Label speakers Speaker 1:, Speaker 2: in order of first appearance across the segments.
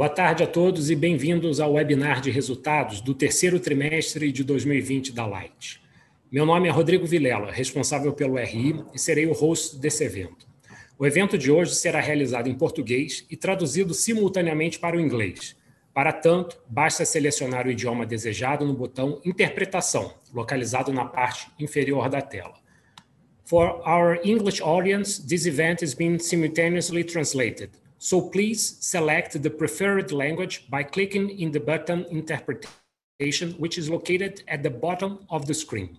Speaker 1: Boa tarde a todos e bem-vindos ao webinar de resultados do terceiro trimestre de 2020 da Light. Meu nome é Rodrigo Vilela, responsável pelo RI e serei o host desse evento. O evento de hoje será realizado em português e traduzido simultaneamente para o inglês. Para tanto, basta selecionar o idioma desejado no botão Interpretação, localizado na parte inferior da tela. For our English audience, this event is being simultaneously translated. So please select the preferred language by clicking in the button Interpretation, which is located at the bottom of the screen.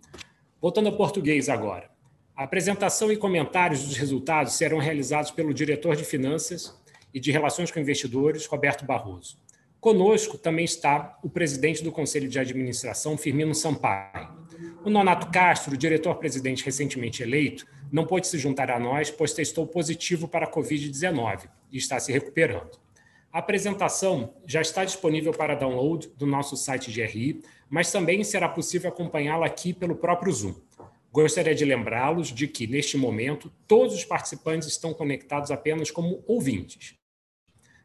Speaker 1: Voltando ao português agora. A apresentação e comentários dos resultados serão realizados pelo diretor de Finanças e de Relações com Investidores, Roberto Barroso. Conosco também está o presidente do Conselho de Administração, Firmino Sampaio. O Nonato Castro, diretor-presidente recentemente eleito, não pôde se juntar a nós, pois testou positivo para a Covid-19 e está se recuperando. A apresentação já está disponível para download do nosso site de RI, mas também será possível acompanhá-la aqui pelo próprio Zoom. Gostaria de lembrá-los de que, neste momento, todos os participantes estão conectados apenas como ouvintes.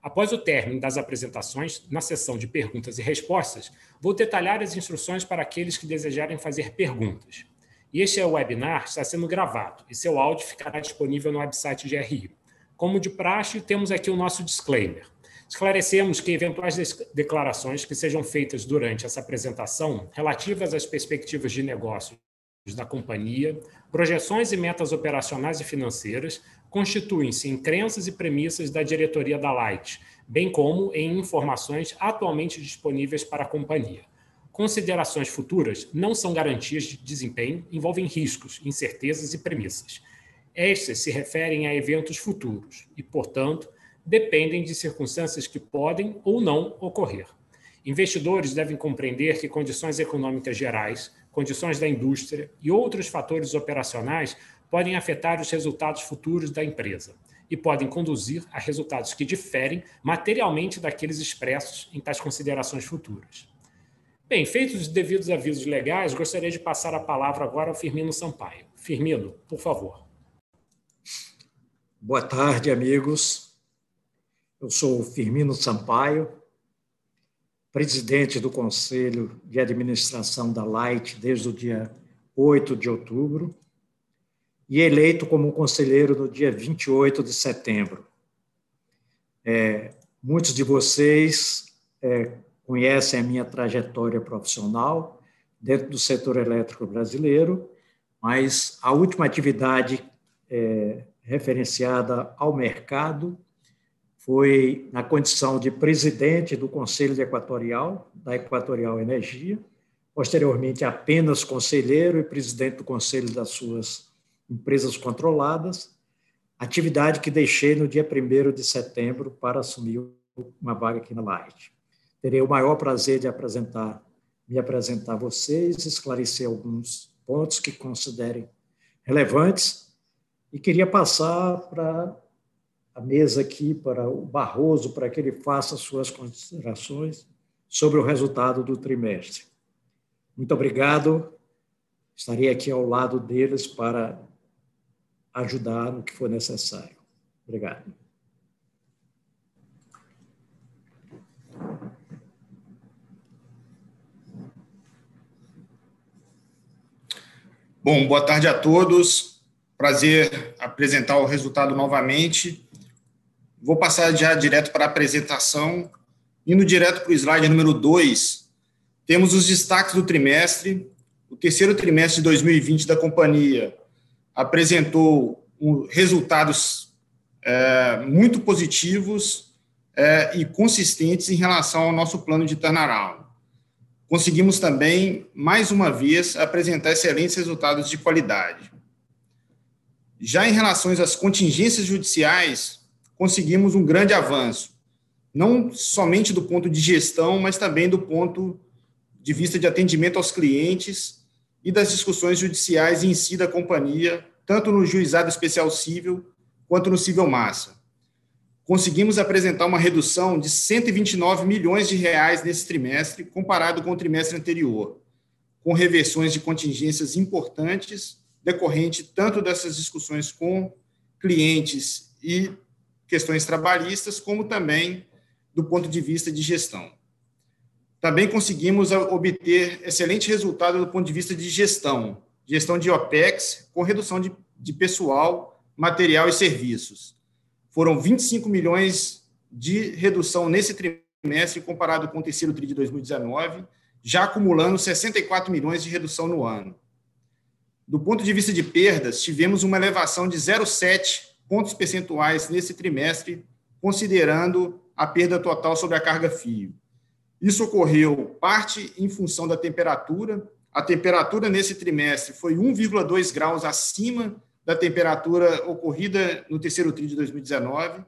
Speaker 1: Após o término das apresentações, na sessão de perguntas e respostas, vou detalhar as instruções para aqueles que desejarem fazer perguntas. Este webinar está sendo gravado e seu áudio ficará disponível no website de RI. Como de praxe, temos aqui o nosso disclaimer. Esclarecemos que eventuais declarações que sejam feitas durante essa apresentação relativas às perspectivas de negócio da companhia, projeções e metas operacionais e financeiras constituem-se em crenças e premissas da diretoria da Light, bem como em informações atualmente disponíveis para a companhia. Considerações futuras não são garantias de desempenho, envolvem riscos, incertezas e premissas. Estas se referem a eventos futuros e, portanto, dependem de circunstâncias que podem ou não ocorrer. Investidores devem compreender que condições econômicas gerais, condições da indústria e outros fatores operacionais podem afetar os resultados futuros da empresa e podem conduzir a resultados que diferem materialmente daqueles expressos em tais considerações futuras. Bem, feitos os devidos avisos legais, gostaria de passar a palavra agora ao Firmino Sampaio. Firmino, por favor.
Speaker 2: Boa tarde, amigos. Eu sou Firmino Sampaio, presidente do Conselho de Administração da Light desde o dia 8 de outubro e eleito como conselheiro no dia 28 de setembro. É, muitos de vocês é, conhecem a minha trajetória profissional dentro do setor elétrico brasileiro, mas a última atividade é, referenciada ao mercado foi na condição de presidente do Conselho Equatorial, da Equatorial Energia, posteriormente apenas conselheiro e presidente do conselho das suas empresas controladas, atividade que deixei no dia 1 de setembro para assumir uma vaga aqui na Light. Terei o maior prazer de apresentar, me apresentar a vocês, esclarecer alguns pontos que considerem relevantes e queria passar para a mesa aqui para o Barroso, para que ele faça suas considerações sobre o resultado do trimestre. Muito obrigado. Estarei aqui ao lado deles para ajudar no que for necessário. Obrigado.
Speaker 3: Bom, boa tarde a todos. Prazer apresentar o resultado novamente. Vou passar já direto para a apresentação. Indo direto para o slide número 2, temos os destaques do trimestre. O terceiro trimestre de 2020 da companhia apresentou resultados é, muito positivos é, e consistentes em relação ao nosso plano de turnaround. Conseguimos também, mais uma vez, apresentar excelentes resultados de qualidade. Já em relação às contingências judiciais, conseguimos um grande avanço, não somente do ponto de gestão, mas também do ponto de vista de atendimento aos clientes e das discussões judiciais em si da companhia, tanto no juizado especial civil quanto no civil massa. Conseguimos apresentar uma redução de 129 milhões de reais nesse trimestre, comparado com o trimestre anterior, com reversões de contingências importantes, decorrente tanto dessas discussões com clientes e questões trabalhistas, como também do ponto de vista de gestão. Também conseguimos obter excelente resultado do ponto de vista de gestão, gestão de OPEX, com redução de, de pessoal, material e serviços. Foram 25 milhões de redução nesse trimestre comparado com o terceiro TRI de 2019, já acumulando 64 milhões de redução no ano. Do ponto de vista de perdas, tivemos uma elevação de 0,7 pontos percentuais nesse trimestre, considerando a perda total sobre a carga fio. Isso ocorreu parte em função da temperatura. A temperatura nesse trimestre foi 1,2 graus acima da temperatura ocorrida no terceiro TRI de 2019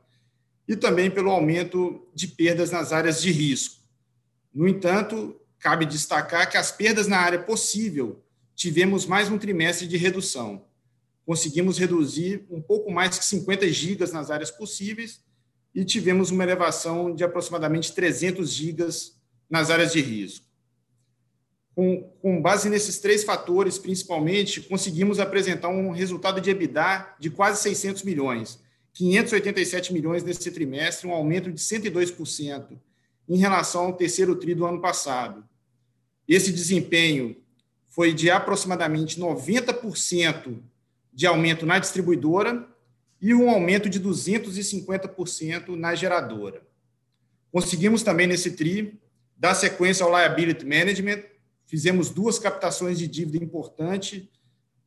Speaker 3: e também pelo aumento de perdas nas áreas de risco. No entanto, cabe destacar que as perdas na área possível tivemos mais um trimestre de redução. Conseguimos reduzir um pouco mais que 50 gigas nas áreas possíveis e tivemos uma elevação de aproximadamente 300 gigas nas áreas de risco. Com, com, base nesses três fatores, principalmente, conseguimos apresentar um resultado de EBITDA de quase 600 milhões, 587 milhões nesse trimestre, um aumento de 102% em relação ao terceiro TRI do ano passado. Esse desempenho foi de aproximadamente 90% de aumento na distribuidora e um aumento de 250% na geradora. Conseguimos também nesse TRI dar sequência ao liability management, fizemos duas captações de dívida importante,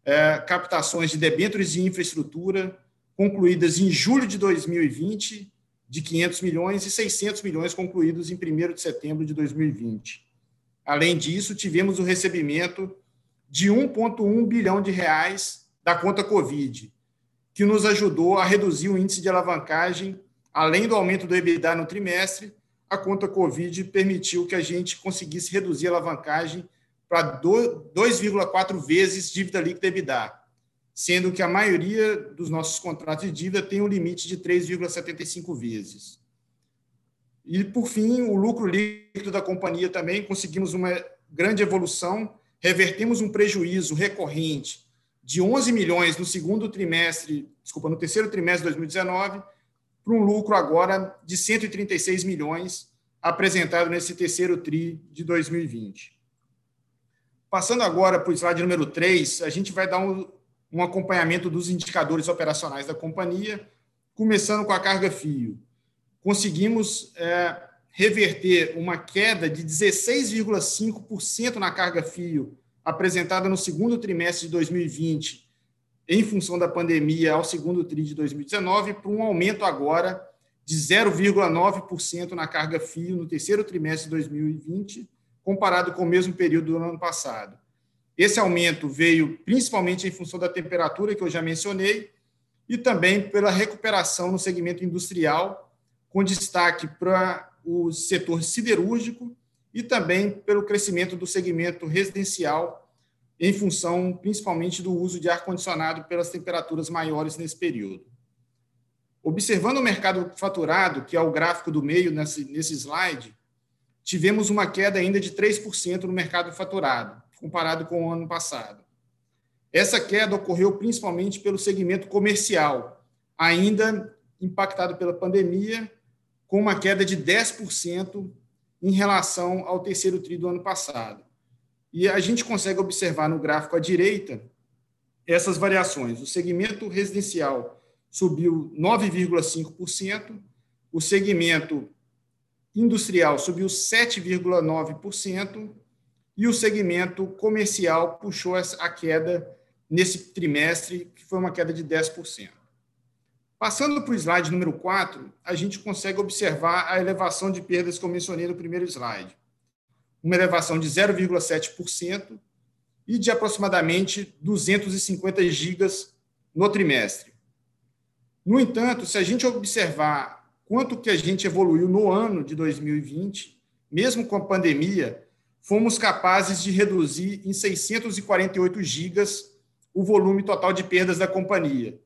Speaker 3: é, captações de debêntures de infraestrutura, concluídas em julho de 2020, de 500 milhões, e 600 milhões concluídos em 1 de setembro de 2020. Além disso, tivemos o recebimento de 1,1 bilhão de reais da conta Covid, que nos ajudou a reduzir o índice de alavancagem, além do aumento do EBITDA no trimestre, a conta Covid permitiu que a gente conseguisse reduzir a alavancagem para 2,4 vezes dívida líquida EBITDA, sendo que a maioria dos nossos contratos de dívida tem um limite de 3,75 vezes. E, por fim, o lucro líquido da companhia também conseguimos uma grande evolução, revertemos um prejuízo recorrente de 11 milhões no segundo trimestre, desculpa, no terceiro trimestre de 2019, para um lucro agora de 136 milhões apresentado nesse terceiro tri de 2020. Passando agora para o slide número 3, a gente vai dar um, um acompanhamento dos indicadores operacionais da companhia, começando com a carga fio. Conseguimos é, reverter uma queda de 16,5% na carga fio apresentada no segundo trimestre de 2020, em função da pandemia, ao segundo TRI de 2019, para um aumento agora de 0,9% na carga fio no terceiro trimestre de 2020, comparado com o mesmo período do ano passado. Esse aumento veio principalmente em função da temperatura que eu já mencionei e também pela recuperação no segmento industrial, com destaque para o setor siderúrgico e também pelo crescimento do segmento residencial, em função principalmente do uso de ar-condicionado pelas temperaturas maiores nesse período. Observando o mercado faturado, que é o gráfico do meio nesse, slide, tivemos uma queda ainda de 3% no mercado faturado, comparado com o ano passado. Essa queda ocorreu principalmente pelo segmento comercial, ainda impactado pela pandemia com uma queda de 10% em relação ao terceiro TRI do ano passado. E a gente consegue observar no gráfico à direita essas variações. O segmento residencial subiu 9,5%, o segmento industrial subiu 7,9% e o segmento comercial puxou a queda nesse trimestre, que foi uma queda de 10%. Passando para o slide número 4, a gente consegue observar a elevação de perdas que eu mencionei no primeiro slide. Uma elevação de 0,7% e de aproximadamente 250 gigas no trimestre. No entanto, se a gente observar quanto que a gente evoluiu no ano de 2020, mesmo com a pandemia, fomos capazes de reduzir em 648 gigas o volume total de perdas da companhia,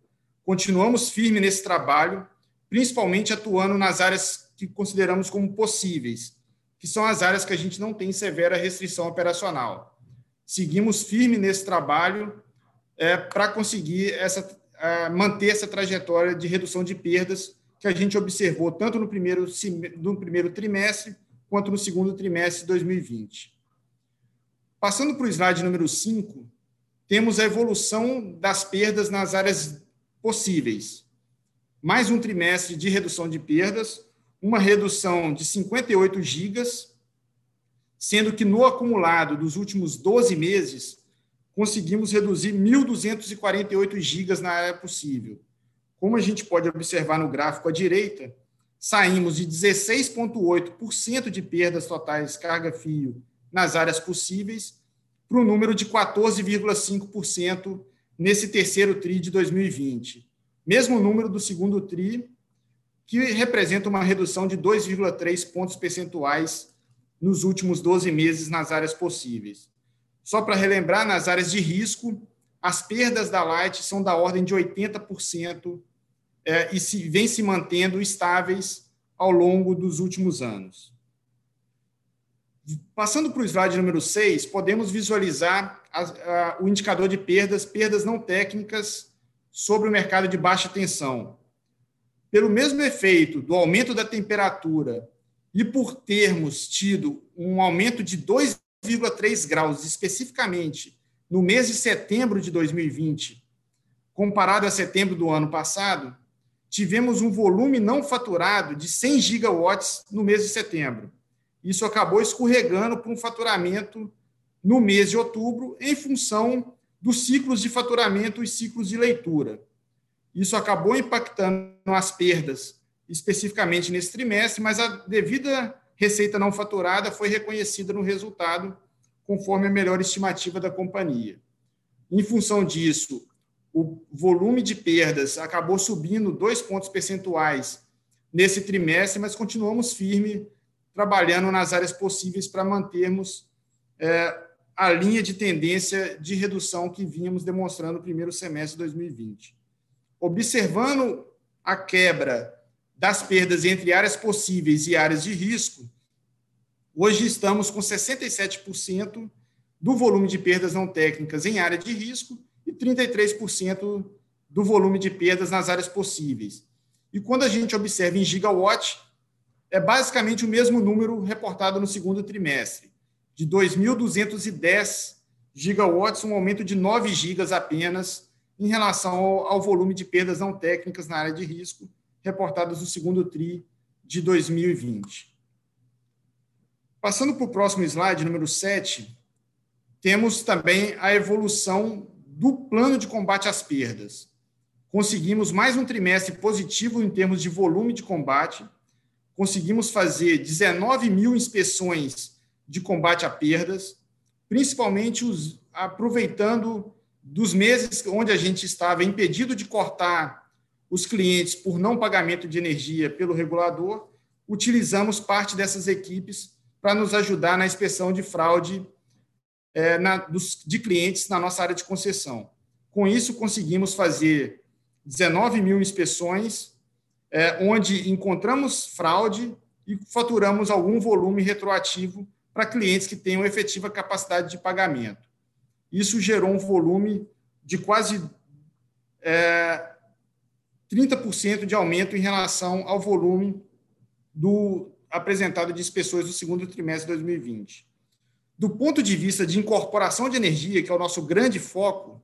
Speaker 3: Continuamos firmes nesse trabalho, principalmente atuando nas áreas que consideramos como possíveis, que são as áreas que a gente não tem severa restrição operacional. Seguimos firmes nesse trabalho é, para conseguir essa, manter essa trajetória de redução de perdas que que a gente observou tanto no primeiro, no primeiro trimestre quanto no segundo trimestre de 2020. Passando para o slide número 5, temos a evolução das perdas nas áreas possíveis. Mais um trimestre de redução de perdas, uma redução de 58 gigas, sendo que no acumulado dos últimos 12 meses, conseguimos reduzir 1.248 gigas na área possível. Como a gente pode observar no gráfico à direita, saímos de 16,8% de perdas totais carga-fio nas áreas possíveis para um número de 14,5% nesse terceiro TRI de 2020. Mesmo número do segundo TRI, que representa uma redução de 2,3 pontos percentuais nos últimos 12 meses nas áreas possíveis. Só para relembrar, nas áreas de risco, as perdas da Light são da ordem de 80% é, e se, vem se mantendo estáveis ao longo dos últimos anos. Passando para o slide número 6, podemos visualizar a, a, o indicador de perdas, perdas não técnicas sobre o mercado de baixa tensão. Pelo mesmo efeito do aumento da temperatura e por termos tido um aumento de 2,3 graus especificamente no mês de setembro de 2020, comparado a setembro do ano passado, tivemos um volume não faturado de 100 gigawatts no mês de setembro isso acabou escorregando para um faturamento no mês de outubro, em função dos ciclos de faturamento e ciclos de leitura. Isso acabou impactando as perdas, especificamente nesse trimestre, mas a devida receita não faturada foi reconhecida no resultado, conforme a melhor estimativa da companhia. Em função disso, o volume de perdas acabou subindo dois pontos percentuais nesse trimestre, mas continuamos firme trabalhando nas áreas possíveis para mantermos é, a linha de tendência de redução que vínhamos demonstrando no primeiro semestre de 2020. Observando a quebra das perdas entre áreas possíveis e áreas de risco, hoje estamos com 67% do volume de perdas não técnicas em área de risco e 33% do volume de perdas nas áreas possíveis. E quando a gente observa em gigawatt, é basicamente o mesmo número reportado no segundo trimestre, de 2.210 gigawatts, um aumento de 9 gigas apenas em relação ao, volume de perdas não técnicas na área de risco reportadas no segundo TRI de 2020. Passando para o próximo slide, número 7, temos também a evolução do plano de combate às perdas. Conseguimos mais um trimestre positivo em termos de volume de combate, conseguimos fazer 19 mil inspeções de combate a perdas, principalmente os, aproveitando dos meses onde a gente estava impedido de cortar os clientes por não pagamento de energia pelo regulador, utilizamos parte dessas equipes para nos ajudar na inspeção de fraude é, na, dos, de clientes na nossa área de concessão. Com isso, conseguimos fazer 19 mil inspeções é, onde encontramos fraude e faturamos algum volume retroativo para clientes que tenham efetiva capacidade de pagamento. Isso gerou um volume de quase é, 30% de aumento em relação ao volume do apresentado de inspeções do segundo trimestre de 2020. Do ponto de vista de incorporação de energia, que é o nosso grande foco,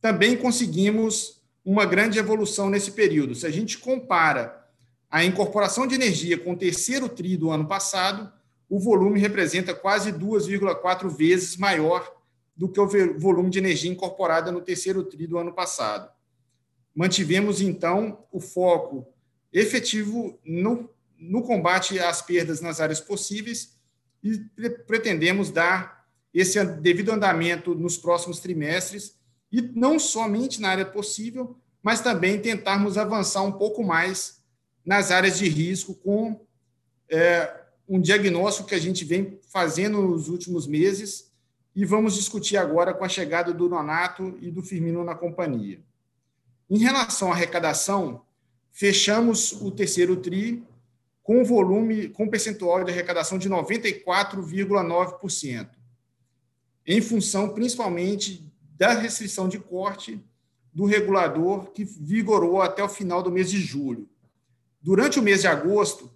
Speaker 3: também conseguimos uma grande evolução nesse período. Se a gente compara a incorporação de energia com o terceiro TRI do ano passado, o volume representa quase 2,4 vezes maior do que o volume de energia incorporada no terceiro TRI do ano passado. Mantivemos, então, o foco efetivo no, no combate às perdas nas áreas possíveis e pretendemos dar esse devido andamento nos próximos trimestres e não somente na área possível, mas também tentarmos avançar um pouco mais nas áreas de risco com é, um diagnóstico que a gente vem fazendo nos últimos meses e vamos discutir agora com a chegada do Nonato e do Firmino na companhia. Em relação à arrecadação, fechamos o terceiro TRI com volume, com percentual de arrecadação de 94,9%, em função principalmente da restrição de corte do regulador que vigorou até o final do mês de julho. durante o mês de agosto,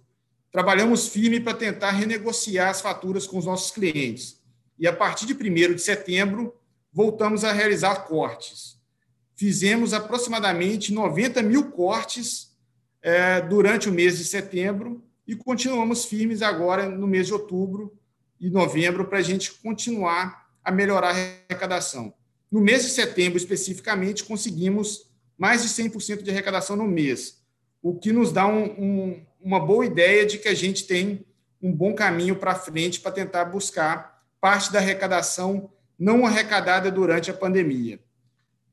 Speaker 3: trabalhamos firme para tentar renegociar as faturas com os nossos clientes. E a partir de 1 de setembro, voltamos a realizar cortes. Fizemos aproximadamente 90 mil cortes é, durante o mês de setembro e continuamos firmes agora no mês de outubro e novembro para a gente continuar a melhorar a arrecadação. No mês de setembro, especificamente, conseguimos mais de 100% de arrecadação no mês, o que nos dá um, um, uma boa ideia de que a gente tem um bom caminho para frente para tentar buscar parte da arrecadação não arrecadada durante a pandemia.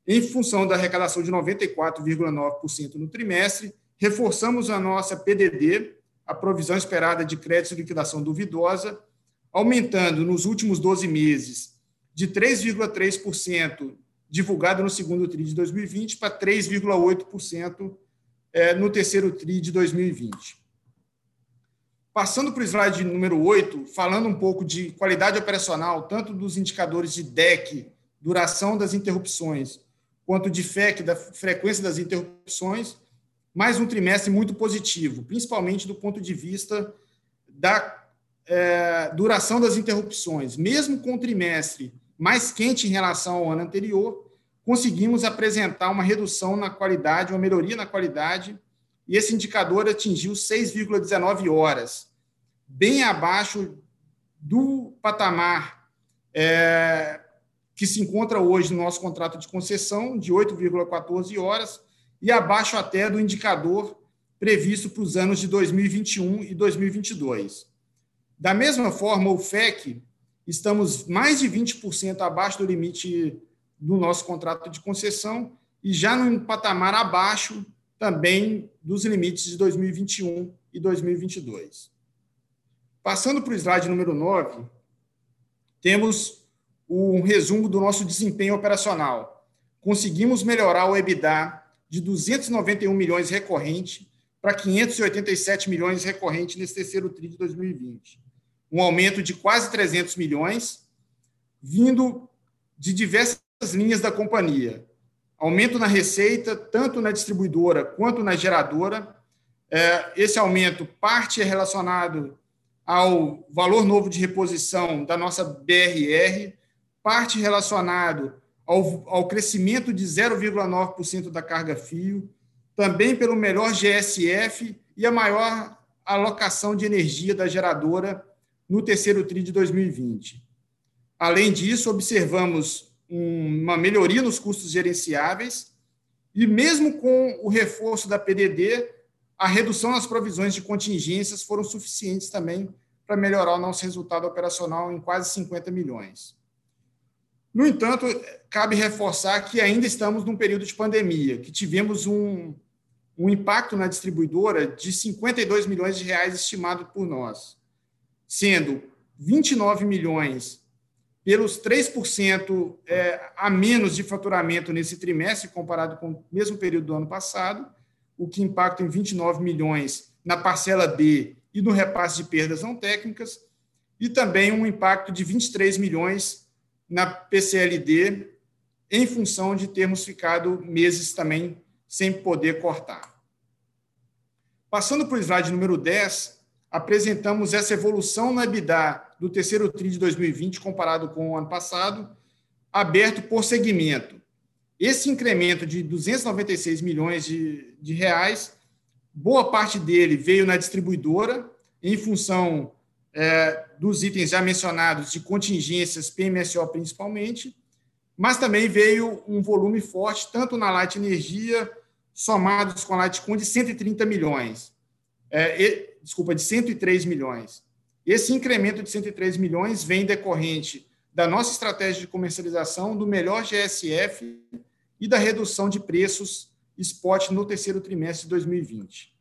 Speaker 3: Em função da arrecadação de 94,9% no trimestre, reforçamos a nossa PDD, a provisão esperada de crédito e liquidação duvidosa, aumentando nos últimos 12 meses de 3,3% divulgado no segundo TRI de 2020 para 3,8% é, no terceiro TRI de 2020. Passando para o slide número 8, falando um pouco de qualidade operacional, tanto dos indicadores de DEC, duração das interrupções, quanto de FEC, da frequência das interrupções, mais um trimestre muito positivo, principalmente do ponto de vista da é, duração das interrupções. Mesmo com o trimestre mais quente em relação ao ano anterior, conseguimos apresentar uma redução na qualidade, uma melhoria na qualidade e esse indicador atingiu 6,19 horas, bem abaixo do patamar é, que se encontra hoje no nosso contrato de concessão, de 8,14 horas, e abaixo até do indicador previsto para os anos de 2021 e 2022. Da mesma forma, o FEC, estamos mais de 20% abaixo do limite do nosso contrato de concessão e já num patamar abaixo também dos limites de 2021 e 2022. Passando para o slide número 9, temos um resumo do nosso desempenho operacional. Conseguimos melhorar o EBITDA de 291 milhões recorrente para 587 milhões recorrente nesse terceiro TRI de 2020. Um aumento de quase 300 milhões, vindo de diversas linhas da companhia, aumento na receita, tanto na distribuidora quanto na geradora. É, esse aumento, parte é relacionado ao valor novo de reposição da nossa BRR, parte relacionado ao, ao crescimento de 0,9% da carga fio, também pelo melhor GSF e a maior alocação de energia da geradora no terceiro TRI de 2020. Além disso, observamos uma melhoria nos custos gerenciáveis e, mesmo com o reforço da PDD, a redução nas provisões de contingências foram suficientes também para melhorar o nosso resultado operacional em quase 50 milhões. No entanto, cabe reforçar que ainda estamos num período de pandemia, que tivemos um, um impacto na distribuidora de 52 milhões de reais estimado por nós, sendo 29 milhões pelos 3% é, a menos de faturamento nesse trimestre, comparado com o mesmo período do ano passado, o que impacta em 29 milhões na parcela B e no repasse de perdas não técnicas, e também um impacto de 23 milhões na PCLD, em função de termos ficado meses também sem poder cortar. Passando para o slide número 10, apresentamos essa evolução na EBITDA do terceiro TRI de 2020 comparado com o ano passado, aberto por segmento. Esse incremento de 296 milhões de, de reais, boa parte dele veio na distribuidora, em função é, dos itens já mencionados de contingências PMSO principalmente, mas também veio um volume forte, tanto na Light Energia, somados com a Lightcon, de 130 milhões. É, desculpa, de 103 milhões. Esse incremento de 103 milhões vem decorrente da nossa estratégia de comercialização, do melhor GSF e da redução de preços spot no terceiro trimestre de 2020.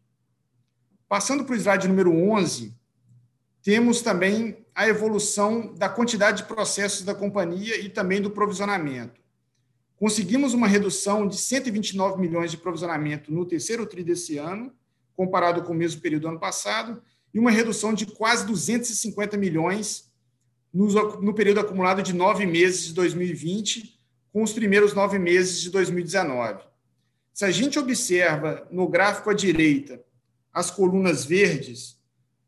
Speaker 3: Passando para o slide número 11, temos também a evolução da quantidade de processos da companhia e também do provisionamento. Conseguimos uma redução de 129 milhões de provisionamento no terceiro TRI desse ano, comparado com o mesmo período do ano passado, e uma redução de quase 250 milhões no, período acumulado de nove meses de 2020, com os primeiros nove meses de 2019. Se a gente observa no gráfico à direita as colunas verdes,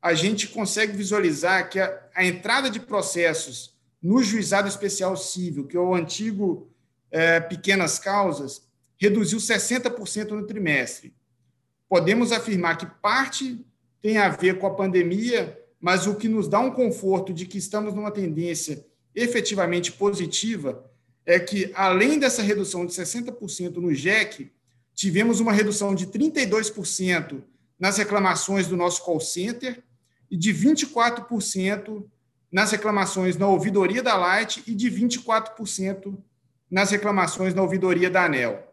Speaker 3: a gente consegue visualizar que a, a entrada de processos no juizado especial civil, que é o antigo é, pequenas causas, reduziu 60% no trimestre. Podemos afirmar que parte tem a ver com a pandemia, mas o que nos dá um conforto de que estamos numa tendência efetivamente positiva é que, além dessa redução de 60% no JEC, tivemos uma redução de 32% nas reclamações do nosso call center e de 24% nas reclamações na ouvidoria da Light e de 24% nas reclamações na ouvidoria da ANEL.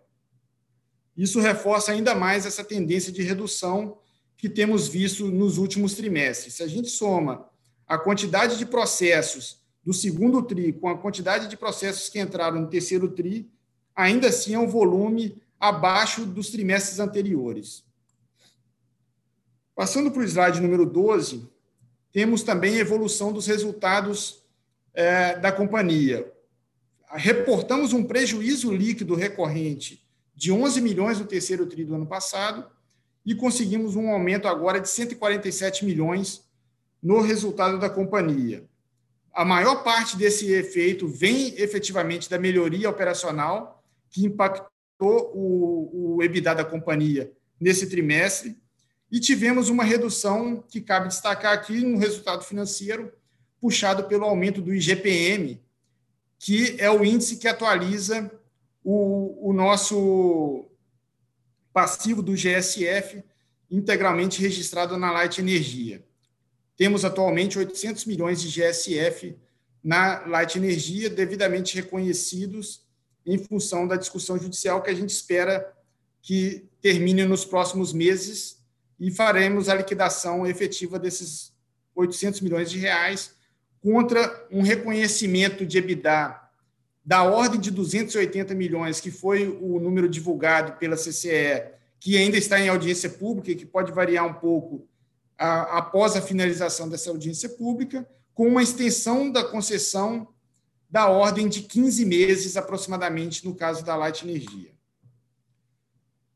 Speaker 3: Isso reforça ainda mais essa tendência de redução que temos visto nos últimos trimestres. Se a gente soma a quantidade de processos do segundo TRI com a quantidade de processos que entraram no terceiro TRI, ainda assim é um volume abaixo dos trimestres anteriores. Passando para o slide número 12, temos também a evolução dos resultados é, da companhia. Reportamos um prejuízo líquido recorrente de 11 milhões no terceiro TRI do ano passado e conseguimos um aumento agora de 147 milhões no resultado da companhia. A maior parte desse efeito vem efetivamente da melhoria operacional, que impactou o, o EBITDA da companhia nesse trimestre, e tivemos uma redução que cabe destacar aqui no resultado financeiro, puxado pelo aumento do IGPM, que é o índice que atualiza o, o nosso passivo do GSF integralmente registrado na Light Energia. Temos atualmente 800 milhões de GSF na Light Energia, devidamente reconhecidos em função da discussão judicial que a gente espera que termine nos próximos meses e faremos a liquidação efetiva desses 800 milhões de reais contra um reconhecimento de EBITDA da ordem de 280 milhões, que foi o número divulgado pela CCE, que ainda está em audiência pública e que pode variar um pouco a, após a finalização dessa audiência pública, com uma extensão da concessão da ordem de 15 meses aproximadamente no caso da Light Energia.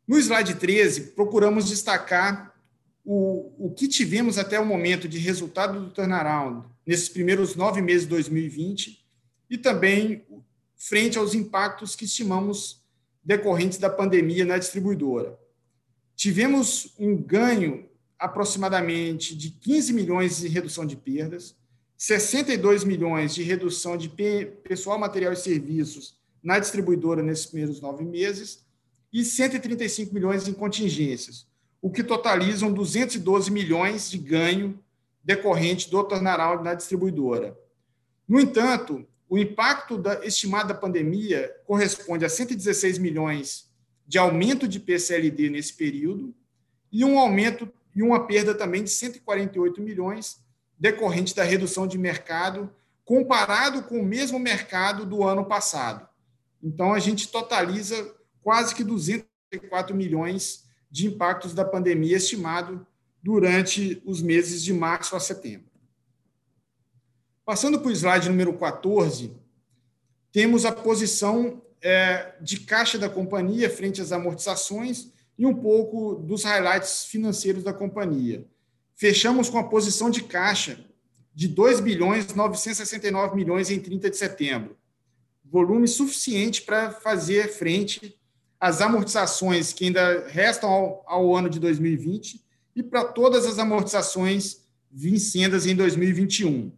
Speaker 3: No slide 13, procuramos destacar o, o que tivemos até o momento de resultado do turnaround nesses primeiros nove meses de 2020 e também frente aos impactos que estimamos decorrentes da pandemia na distribuidora. Tivemos um ganho aproximadamente de 15 milhões de redução de perdas, 62 milhões de redução de pessoal, material e serviços na distribuidora nesses primeiros nove meses e 135 milhões em contingências, o que totalizam 212 milhões de ganho decorrente do turnaround na distribuidora. No entanto, o impacto da, estimado da pandemia corresponde a 116 milhões de aumento de PCLD nesse período e um aumento e uma perda também de 148 milhões decorrente da redução de mercado comparado com o mesmo mercado do ano passado. Então a gente totaliza quase que 204 milhões de impactos da pandemia estimado durante os meses de março a setembro. Passando para o slide número 14, temos a posição é, de caixa da companhia frente às amortizações e um pouco dos highlights financeiros da companhia. Fechamos com a posição de caixa de 2 bilhões 969 milhões em 30 de setembro, volume suficiente para fazer frente as amortizações que ainda restam ao, ao ano de 2020 e para todas as amortizações vincendas em 2021.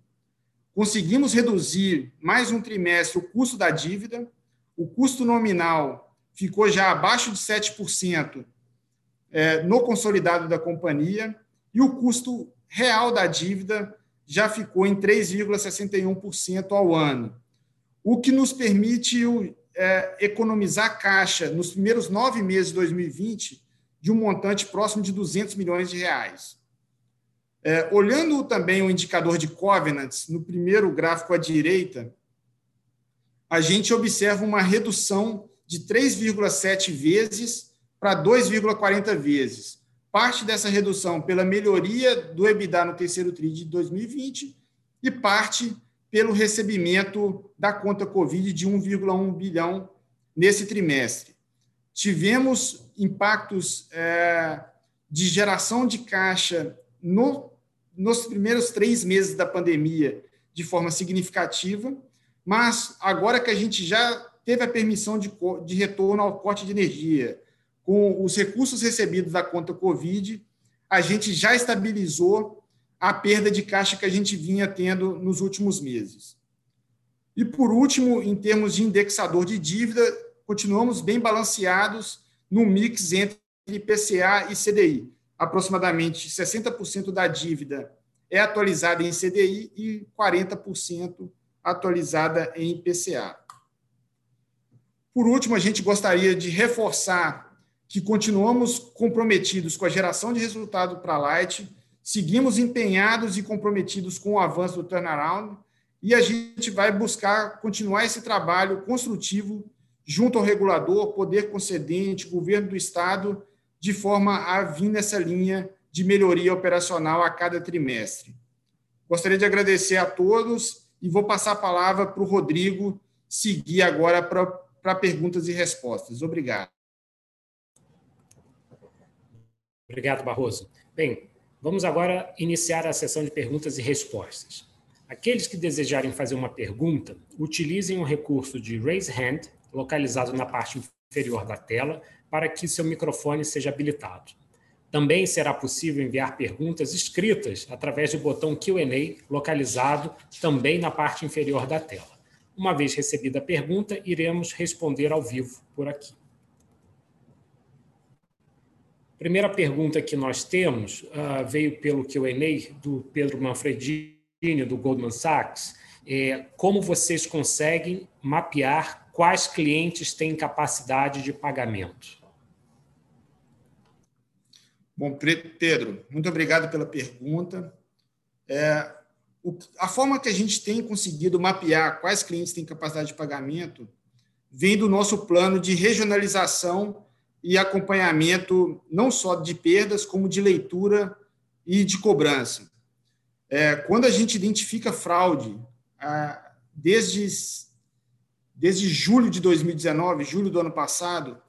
Speaker 3: Conseguimos reduzir mais um trimestre o custo da dívida, o custo nominal ficou já abaixo de 7% é, no consolidado da companhia e o custo real da dívida já ficou em 3,61% ao ano, o que nos permite é, economizar caixa nos primeiros nove meses de 2020 de um montante próximo de 200 milhões de reais. É, olhando também o indicador de covenants, no primeiro gráfico à direita, a gente observa uma redução de 3,7 vezes para 2,40 vezes. Parte dessa redução pela melhoria do EBITDA no terceiro TRI de 2020 e parte pelo recebimento da conta Covid de 1,1 bilhão nesse trimestre. Tivemos impactos é, de geração de caixa no, nos primeiros três meses da pandemia de forma significativa, mas agora que a gente já teve a permissão de, de retorno ao corte de energia, com os recursos recebidos da conta Covid, a gente já estabilizou a perda de caixa que a gente vinha tendo nos últimos meses. E, por último, em termos de indexador de dívida, continuamos bem balanceados no mix entre IPCA e CDI. Aproximadamente 60% da dívida é atualizada em CDI e 40% atualizada em IPCA. Por último, a gente gostaria de reforçar que continuamos comprometidos com a geração de resultado para a Light, seguimos empenhados e comprometidos com o avanço do turnaround e a gente vai buscar continuar esse trabalho construtivo junto ao regulador, poder concedente, governo do Estado, de forma a vir nessa linha de melhoria operacional a cada trimestre. Gostaria de agradecer a todos e vou passar a palavra para o Rodrigo seguir agora para perguntas e respostas. Obrigado.
Speaker 1: Obrigado, Barroso. Bem, vamos agora iniciar a sessão de perguntas e respostas. Aqueles que desejarem fazer uma pergunta, utilizem o recurso de Raise Hand localizado na parte inferior da tela, para que seu microfone seja habilitado. Também será possível enviar perguntas escritas através do botão Q&A localizado também na parte inferior da tela. Uma vez recebida a pergunta, iremos responder ao vivo por aqui. Primeira pergunta que nós temos uh, veio pelo Q&A do Pedro Manfredini, do Goldman Sachs. É, como vocês conseguem mapear quais clientes têm capacidade de pagamento?
Speaker 3: Bom, Pedro, muito obrigado pela pergunta. É, o, a forma que a gente tem conseguido mapear quais clientes têm capacidade de pagamento vem do nosso plano de regionalização e acompanhamento não só de perdas, como de leitura e de cobrança. É, quando a gente identifica fraude, ah, desde desde julho de 2019, julho do ano passado,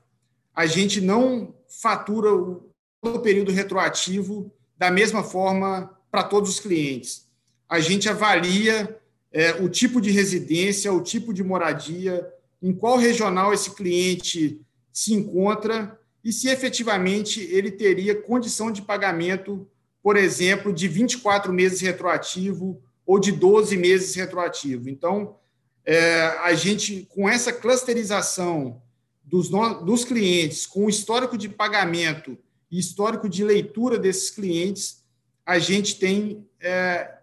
Speaker 3: a gente não fatura o, o período retroativo da mesma forma para todos os clientes. A gente avalia é, o tipo de residência, o tipo de moradia, em qual regional esse cliente se encontra e se efetivamente ele teria condição de pagamento, por exemplo, de 24 meses retroativo ou de 12 meses retroativo. Então, é, a gente, com essa clusterização dos, dos clientes, com o histórico de pagamento e histórico de leitura desses clientes, a gente tem, é,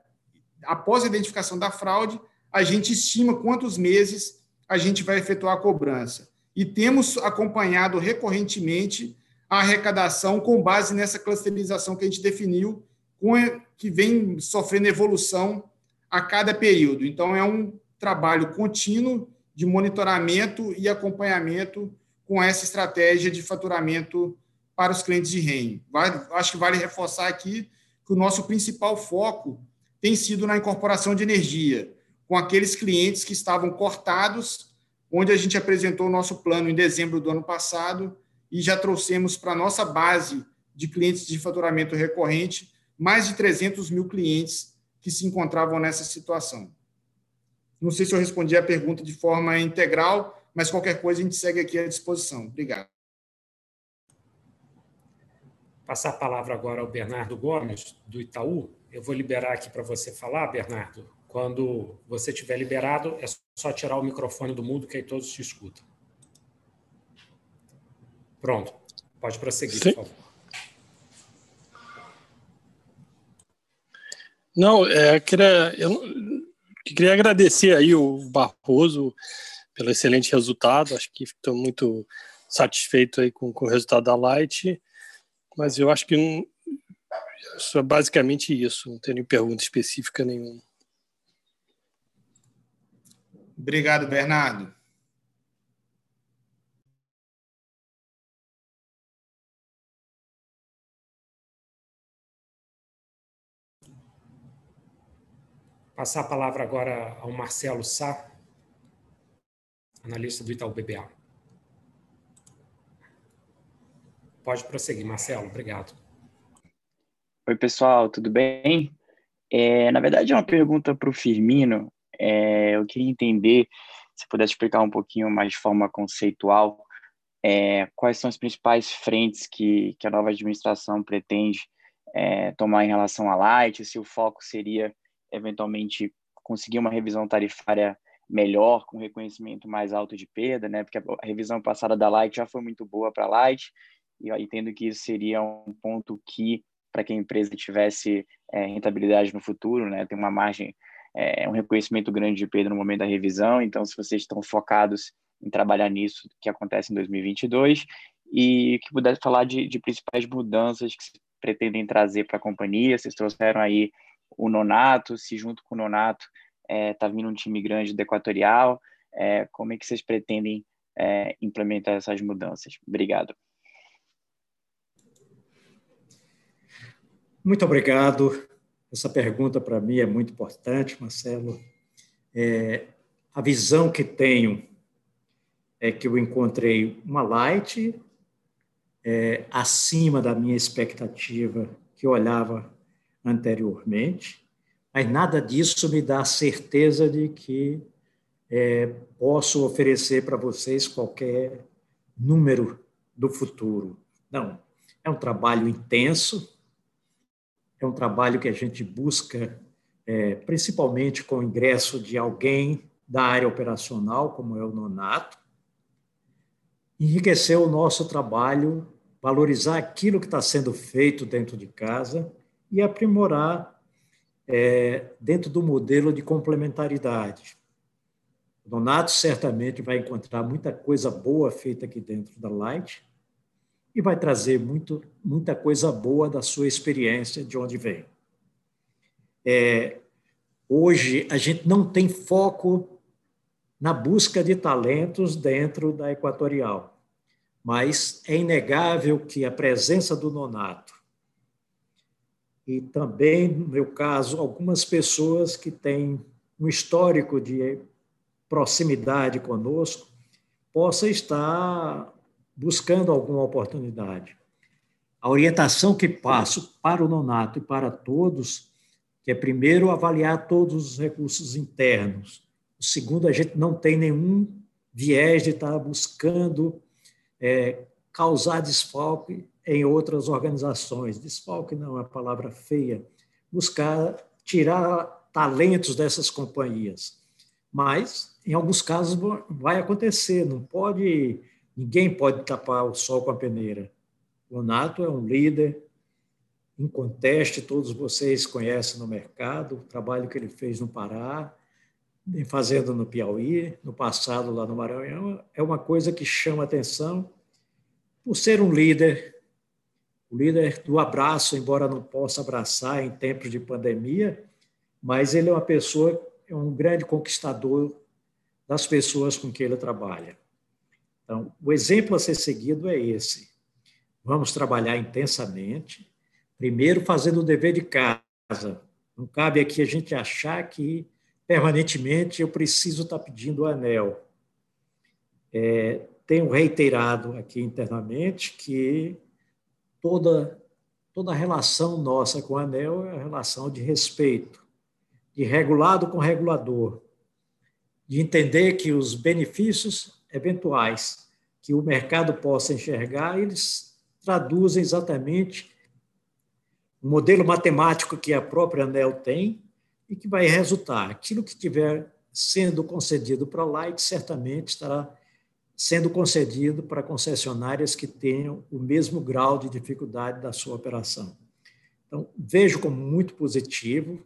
Speaker 3: após a identificação da fraude, a gente estima quantos meses a gente vai efetuar a cobrança. E temos acompanhado recorrentemente a arrecadação com base nessa clusterização que a gente definiu, que vem sofrendo evolução a cada período. Então, é um trabalho contínuo de monitoramento e acompanhamento com essa estratégia de faturamento para os clientes de REN. Acho que vale reforçar aqui que o nosso principal foco tem sido na incorporação de energia, com aqueles clientes que estavam cortados, onde a gente apresentou o nosso plano em dezembro do ano passado e já trouxemos para a nossa base de clientes de faturamento recorrente mais de 300 mil clientes que se encontravam nessa situação. Não sei se eu respondi a pergunta de forma integral, mas qualquer coisa a gente segue aqui à disposição. Obrigado.
Speaker 1: Passar a palavra agora ao Bernardo Gomes, do Itaú. Eu vou liberar aqui para você falar, Bernardo. Quando você estiver liberado, é só tirar o microfone do mudo, que aí todos te escutam. Pronto. Pode prosseguir, Sim. por favor.
Speaker 4: Não, é, queria, eu Queria agradecer aí o Barroso pelo excelente resultado. Acho que estou muito satisfeito aí com, com, o resultado da Light, mas eu acho que isso é basicamente isso. Não tenho pergunta específica nenhuma.
Speaker 3: Obrigado, Bernardo.
Speaker 1: Passar a palavra agora ao Marcelo Sá, analista do Itaú BBA. Pode prosseguir, Marcelo. Obrigado.
Speaker 5: Oi, pessoal, tudo bem? É, na verdade, é uma pergunta para o Firmino. É, eu queria entender, se pudesse explicar um pouquinho mais de forma conceitual, é, quais são as principais frentes que, que a nova administração pretende é, tomar em relação à Light, se o foco seria, eventualmente, conseguir uma revisão tarifária melhor, com reconhecimento mais alto de perda, né? Porque a revisão passada da Light já foi muito boa para a Light, e entendo que isso seria um ponto que para que a empresa tivesse é, rentabilidade no futuro, né? Tem uma margem, é, um reconhecimento grande de perda no momento da revisão. Então, se vocês estão focados em trabalhar nisso, que acontece em 2022, e que pudesse falar de, de principais mudanças que se pretendem trazer para a companhia. Vocês trouxeram aí o Nonato, se junto com o Nonato está é, tá vindo um time grande do Equatorial. É, como é que vocês pretendem é, implementar essas mudanças? Obrigado.
Speaker 2: Muito obrigado. Essa pergunta para mim é muito importante, Marcelo. É, a visão que tenho é que eu encontrei uma light é, acima da minha expectativa que eu olhava anteriormente, mas nada disso me dá certeza de que é, posso oferecer para vocês qualquer número do futuro. Não, é um trabalho intenso, é um trabalho que a gente busca, é, principalmente com o ingresso de alguém da área operacional, como é o Nonato, enriquecer o nosso trabalho, valorizar aquilo que está sendo feito dentro de casa e aprimorar é, dentro do modelo de complementaridade. O Donato certamente vai encontrar muita coisa boa feita aqui dentro da Light, e vai trazer muito, muita coisa boa da sua experiência, de onde vem. É, hoje, a gente não tem foco na busca de talentos dentro da Equatorial, mas é inegável que a presença do Nonato e também, no meu caso, algumas pessoas que têm um histórico de proximidade conosco, possa estar buscando alguma oportunidade. A orientação que passo para o nonato e para todos, que é primeiro avaliar todos os recursos internos. O segundo, a gente não tem nenhum viés de estar buscando é, causar desfalque em outras organizações. Desfalque não é uma palavra feia. Buscar tirar talentos dessas companhias. Mas, em alguns casos, vai acontecer. Não pode Ninguém pode tapar o sol com a peneira. O Nato é um líder inconteste, todos vocês conhecem no mercado, o trabalho que ele fez no Pará, fazendo no Piauí, no passado lá no Maranhão, é uma coisa que chama atenção por ser um líder, o líder do abraço, embora não possa abraçar em tempos de pandemia, mas ele é uma pessoa, é um grande conquistador das pessoas com que ele trabalha. Então, o exemplo a ser seguido é esse. Vamos trabalhar intensamente, primeiro fazendo o dever de casa. Não cabe aqui a gente achar que permanentemente eu preciso estar pedindo o anel. É, tenho reiterado aqui internamente que toda toda relação nossa com o anel é a relação de respeito, de regulado com regulador, de entender que os benefícios eventuais que o mercado possa enxergar, eles traduzem exatamente o modelo matemático que a própria ANEL tem e que vai resultar. Aquilo que estiver sendo concedido para a Light certamente estará sendo concedido para concessionárias que tenham o mesmo grau de dificuldade da sua operação. Então, vejo como muito positivo.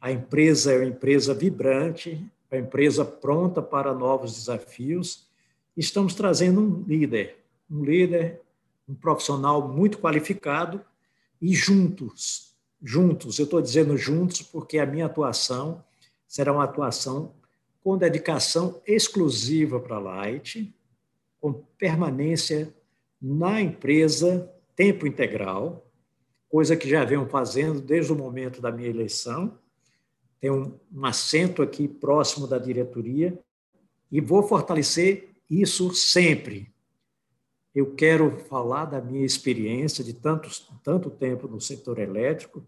Speaker 2: A empresa é uma empresa vibrante, a empresa pronta para novos desafios. Estamos trazendo um líder, um líder, um profissional muito qualificado e juntos, juntos, eu estou dizendo juntos porque a minha atuação será uma atuação com dedicação exclusiva para a Light, com permanência na empresa, tempo integral, coisa que já venho fazendo desde o momento da minha eleição, tem um, um assento aqui próximo da diretoria e vou fortalecer isso sempre. eu quero falar da minha experiência de tanto, tanto tempo no setor elétrico.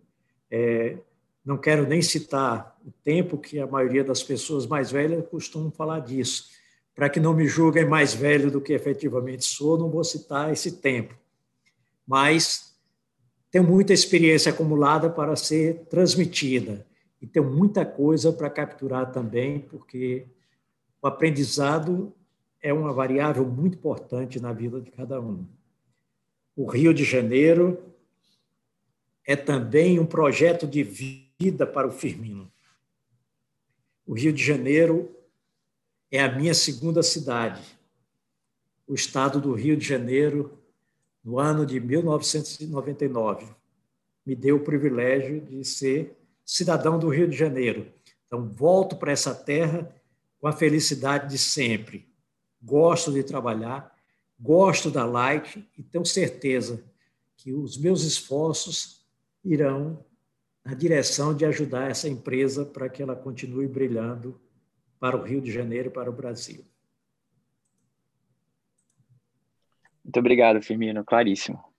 Speaker 2: É, não quero nem citar o tempo que a maioria das pessoas mais velhas costumam falar disso. Para que não me julguem mais velho do que efetivamente sou, não vou citar esse tempo. Mas tenho muita experiência acumulada para ser transmitida e tenho muita coisa para capturar também, porque o aprendizado é uma variável muito importante na vida de cada um. O Rio de Janeiro é também um projeto de vida para o Firmino. O Rio de Janeiro é a minha segunda cidade. O estado do Rio de Janeiro, no ano de 1999, me deu o privilégio de ser cidadão do Rio de Janeiro. Então, volto para essa terra com a felicidade de sempre gosto de trabalhar, gosto da Light e tenho certeza que os meus esforços irão na direção de ajudar essa empresa para que ela continue brilhando para o Rio de Janeiro e para o Brasil.
Speaker 5: Muito obrigado, Firmino. Claríssimo.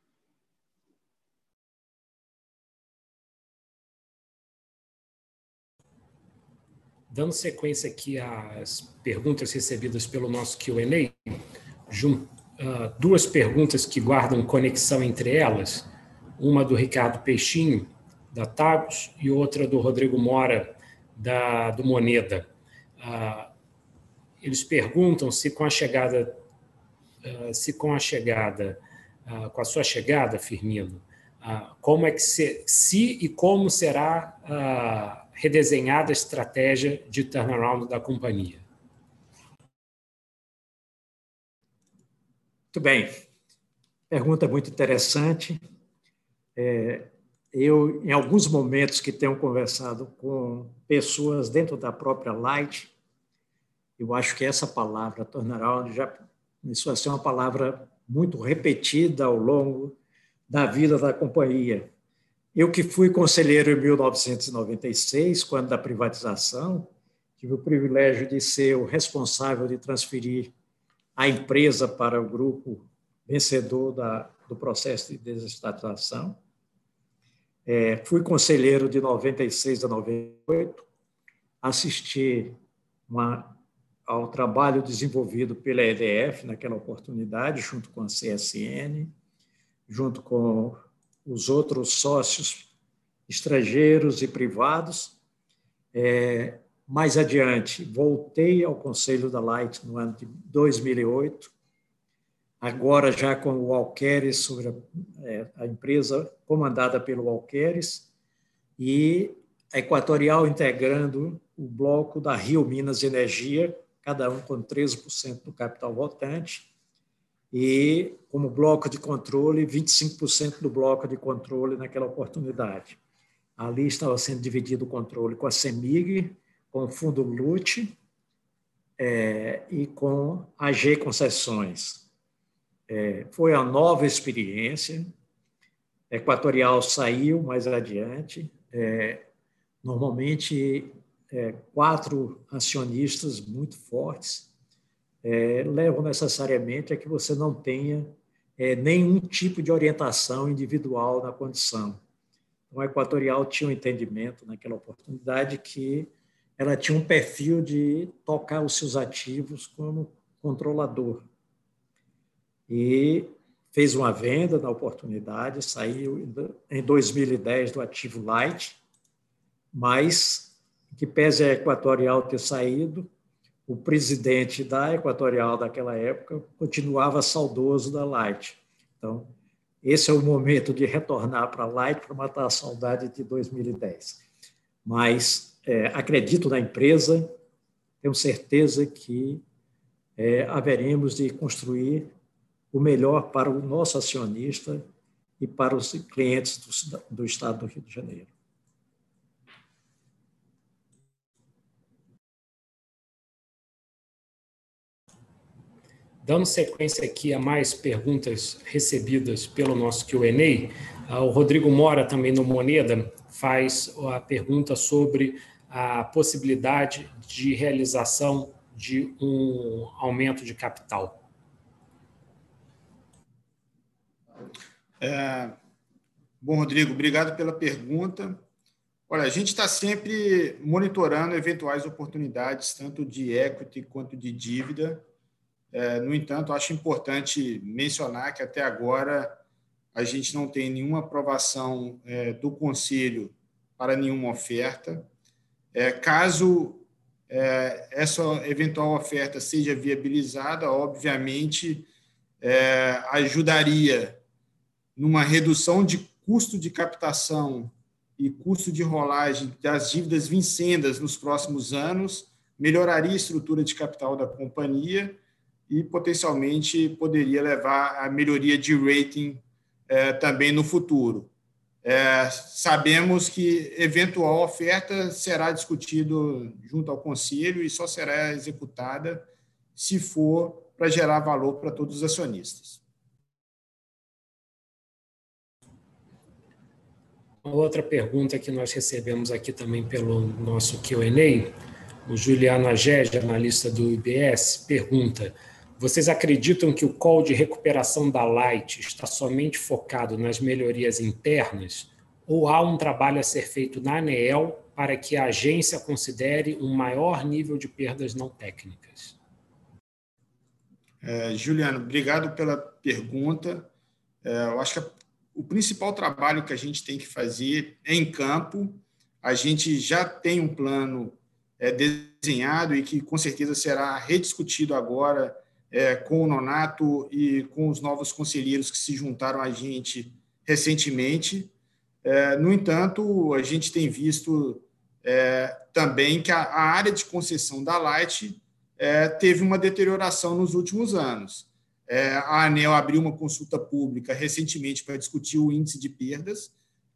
Speaker 1: Dando sequência aqui às perguntas recebidas pelo nosso Q&A, ah, duas perguntas que guardam conexão entre elas, uma do Ricardo Peixinho, da Tagos, e outra do Rodrigo Mora, da, do Moneda. Ah, eles perguntam se com a chegada, ah, se com a chegada, com a sua chegada, Firmino, como é que se, se e como será redesenhada a estratégia de turnaround da companhia?
Speaker 2: Muito bem. Pergunta muito interessante. É, eu, em alguns momentos que tenho conversado com pessoas dentro da própria Light, eu acho que essa palavra, turnaround, já isso vai ser uma palavra muito repetida ao longo da vida da companhia. Eu que fui conselheiro em 1996, quando da privatização, tive o privilégio de ser o responsável de transferir a empresa para o grupo vencedor da, do processo de desestatização. É, fui conselheiro de 96 a 98, assisti uma, ao trabalho desenvolvido pela EDF naquela oportunidade, junto com a CSN, junto com os outros sócios estrangeiros e privados. É, mais adiante, voltei ao Conselho da Light no ano de 2008, agora já com o Alqueres, sobre a, é, a empresa comandada pelo Alqueres, e a Equatorial integrando o bloco da Rio Minas Energia, cada um com 13% do capital votante, e, como bloco de controle, 25% do bloco de controle naquela oportunidade. Ali estava sendo dividido o controle com a CEMIG, com o Fundo LUT é, e com a G Concessões. É, foi a nova experiência. Equatorial saiu mais adiante. É, normalmente, é, quatro acionistas muito fortes é, levam necessariamente a que você não tenha é, nenhum tipo de orientação individual na condição. Então, a Equatorial tinha um entendimento naquela oportunidade que ela tinha um perfil de tocar os seus ativos como controlador. E fez uma venda na oportunidade, saiu em 2010 do ativo Light, mas que pese a Equatorial ter saído, o presidente da Equatorial daquela época continuava saudoso da Light. Então, esse é o momento de retornar para a Light para matar a saudade de 2010. Mas é, acredito na empresa, tenho certeza que é, haveremos de construir o melhor para o nosso acionista e para os clientes do, do Estado do Rio de Janeiro.
Speaker 1: Dando sequência aqui a mais perguntas recebidas pelo nosso Q&A, ah, o Rodrigo Mora, também no Moneda, faz a pergunta sobre a possibilidade de realização de um aumento de capital.
Speaker 3: É, bom, Rodrigo, obrigado pela pergunta. Olha, a gente está sempre monitorando eventuais oportunidades, tanto de equity quanto de dívida. É, no entanto, acho importante mencionar que até agora a gente não tem nenhuma aprovação é, do Conselho para nenhuma oferta. É, caso essa eventual oferta seja viabilizada, obviamente ajudaria numa redução de custo de captação e custo de rolagem das dívidas vincendas nos próximos anos, melhoraria a estrutura de capital da companhia e potencialmente poderia levar à melhoria de rating é, também no futuro. É, sabemos que eventual oferta será discutido junto ao conselho e só será executada se for para gerar valor para todos os acionistas.
Speaker 1: Outra pergunta que nós recebemos aqui também pelo nosso Q&A, o Juliano Agege, analista do IBS, pergunta: vocês acreditam que o call de recuperação da Light está somente focado nas melhorias internas ou há um trabalho a ser feito na ANEEL para que a agência considere um maior nível de perdas não técnicas?
Speaker 3: É, Juliano, obrigado pela pergunta. É, eu acho que o principal trabalho que a gente tem que fazer é em campo. A gente já tem um plano é, desenhado e que com certeza será rediscutido agora é, com o Nonato e com os novos conselheiros que se juntaram a gente recentemente. É, no entanto, a gente tem visto é, também que a, a, área de concessão da Light é, teve uma deterioração nos últimos anos. É, a ANEL abriu uma consulta pública recentemente para discutir o índice de perdas,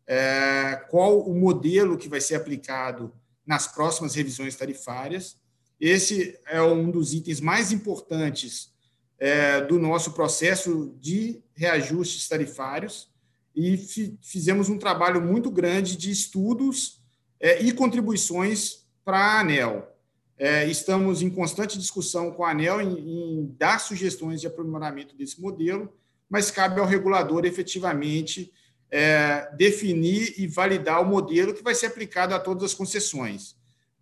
Speaker 3: é, qual o modelo que vai ser aplicado nas próximas revisões tarifárias. Esse é um dos itens mais importantes é, do nosso processo de reajustes tarifários e fizemos um trabalho muito grande de estudos é, e contribuições para a ANEL. É, estamos em constante discussão com a ANEL em, em, dar sugestões de aprimoramento desse modelo, mas cabe ao regulador efetivamente é, definir e validar o modelo que vai ser aplicado a todas as concessões.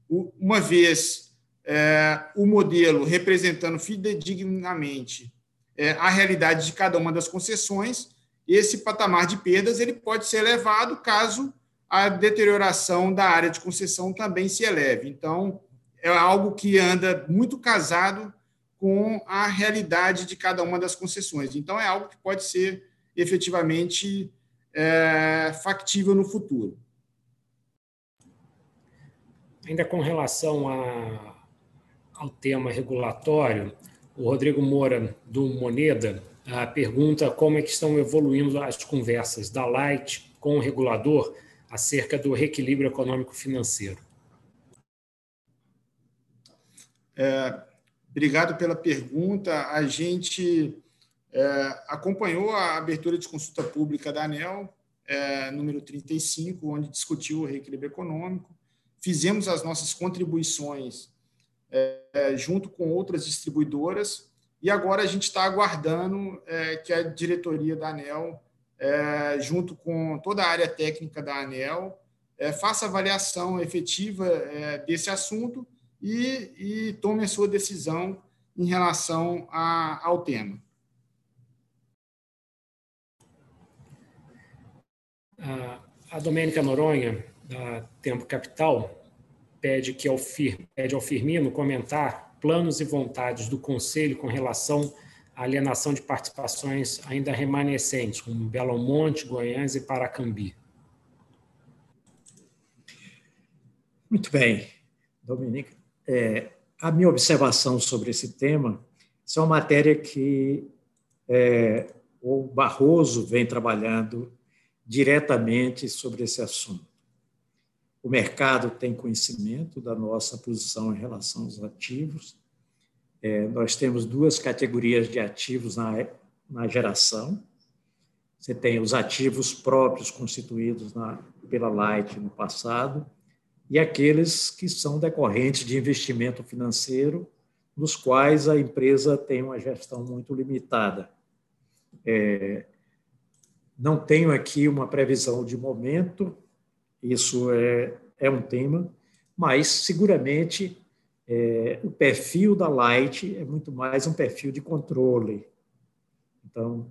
Speaker 3: Uma vez é, o modelo representando fidedignamente é, a realidade de cada uma das concessões, esse patamar de perdas ele pode ser elevado caso a deterioração da área de concessão também se eleve. Então, é algo que anda muito casado com a realidade de cada uma das concessões. Então, é algo que pode ser efetivamente é, factível no futuro.
Speaker 1: Ainda com relação a, ao tema regulatório, o Rodrigo Moura, do Moneda, pergunta como é que estão evoluindo as conversas da Light com o regulador acerca do reequilíbrio econômico-financeiro.
Speaker 3: É, obrigado pela pergunta. A gente é, acompanhou a abertura de consulta pública da ANEL, é, número 35, onde discutiu o reequilíbrio econômico. Fizemos as nossas contribuições é, junto com outras distribuidoras e agora a gente está aguardando é, que a diretoria da ANEL, é, junto com toda a área técnica da ANEL, é, faça avaliação efetiva é, desse assunto e, e, tome a sua decisão em relação a, ao tema.
Speaker 1: A Domênica Noronha, da Tempo Capital, pede, que ao, pede ao Firmino comentar planos e vontades do Conselho com relação à alienação de participações ainda remanescentes, como Belo Monte, Goiás e Paracambi.
Speaker 2: Muito bem, Dominica. É, a minha observação sobre esse tema é uma matéria que é, o Barroso vem trabalhando diretamente sobre esse assunto. O mercado tem conhecimento da nossa posição em relação aos ativos. É, nós temos duas categorias de ativos na, na geração. Você tem os ativos próprios constituídos na, pela Light no passado e aqueles que são decorrentes de investimento financeiro, nos quais a empresa tem uma gestão muito limitada. É, Não tenho aqui uma previsão de momento, isso é, é um tema, mas seguramente é, o perfil da Light é muito mais um perfil de controle. Então,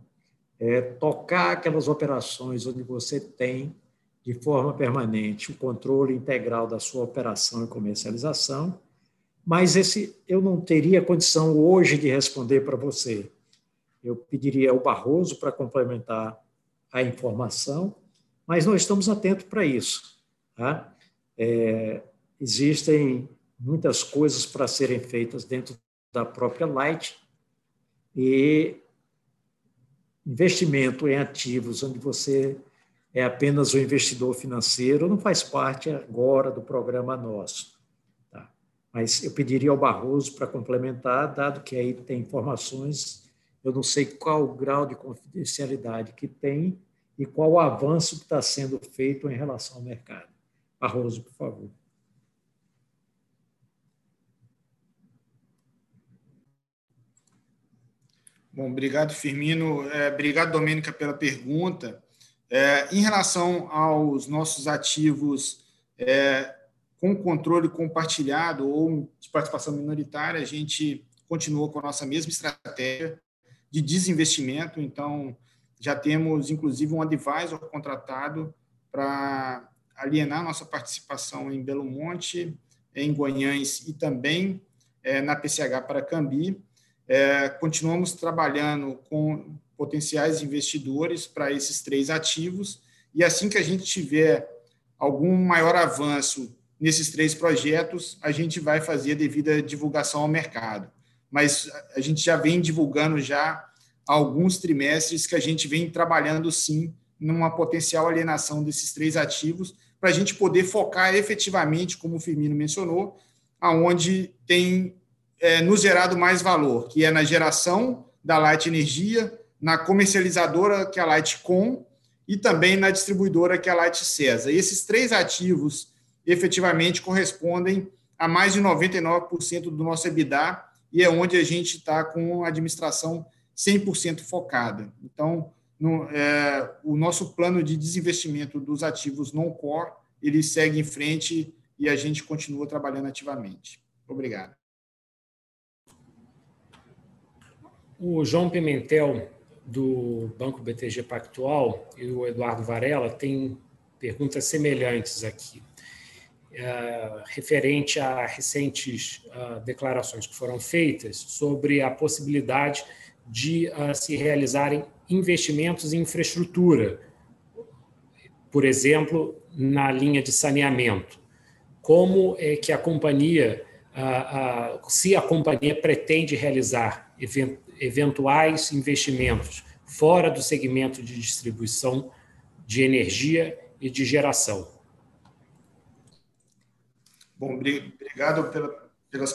Speaker 2: é tocar aquelas operações onde você tem de forma permanente o controle integral da sua operação e comercialização, mas esse eu não teria condição hoje de responder para você. Eu pediria ao Barroso para complementar a informação, mas nós estamos atentos para isso. Tá? É, existem muitas coisas para serem feitas dentro da própria Light e investimento em ativos onde você é apenas o investidor financeiro não faz parte agora do programa nosso. Tá? Mas eu pediria ao Barroso para complementar, dado que aí tem informações, eu não sei qual o grau de confidencialidade que tem e qual o avanço que está sendo feito em relação ao mercado. Barroso, por favor.
Speaker 3: Bom, obrigado, Firmino. É, obrigado, Domênica, pela pergunta. É, em relação aos nossos ativos é, com controle compartilhado ou de participação minoritária, a gente continuou com a nossa mesma estratégia de desinvestimento. Então, já temos, inclusive, um advisor contratado para alienar nossa participação em Belo Monte, em Goiães e também é, na PCH para Cambi. É, continuamos trabalhando com potenciais investidores para esses três ativos, e assim que a gente tiver algum maior avanço nesses três projetos, a gente vai fazer a devida divulgação ao mercado. Mas a gente já vem divulgando já alguns trimestres que a gente vem trabalhando sim numa potencial alienação desses três ativos para a gente poder focar efetivamente, como o Firmino mencionou, aonde tem é, nos gerado mais valor, que é na geração da Light Energia, na comercializadora, que é a Lightcom, e também na distribuidora, que é a Light Cesa. E esses três ativos efetivamente correspondem a mais de 99% do nosso EBITDA e é onde a gente está com a administração 100% focada. Então, no, é, o nosso plano de desinvestimento dos ativos non-core, ele segue em frente e a gente continua trabalhando ativamente. Obrigado.
Speaker 1: O João Pimentel, do Banco BTG Pactual, e o Eduardo Varela têm perguntas semelhantes aqui. É, referente a recentes uh, declarações que foram feitas sobre a possibilidade de uh, se realizarem investimentos em infraestrutura, por exemplo, na linha de saneamento. Como é que a companhia, uh, se a companhia pretende realizar eventuais investimentos fora do segmento de distribuição de energia e de geração.
Speaker 3: Bom, obrigado pela, pelas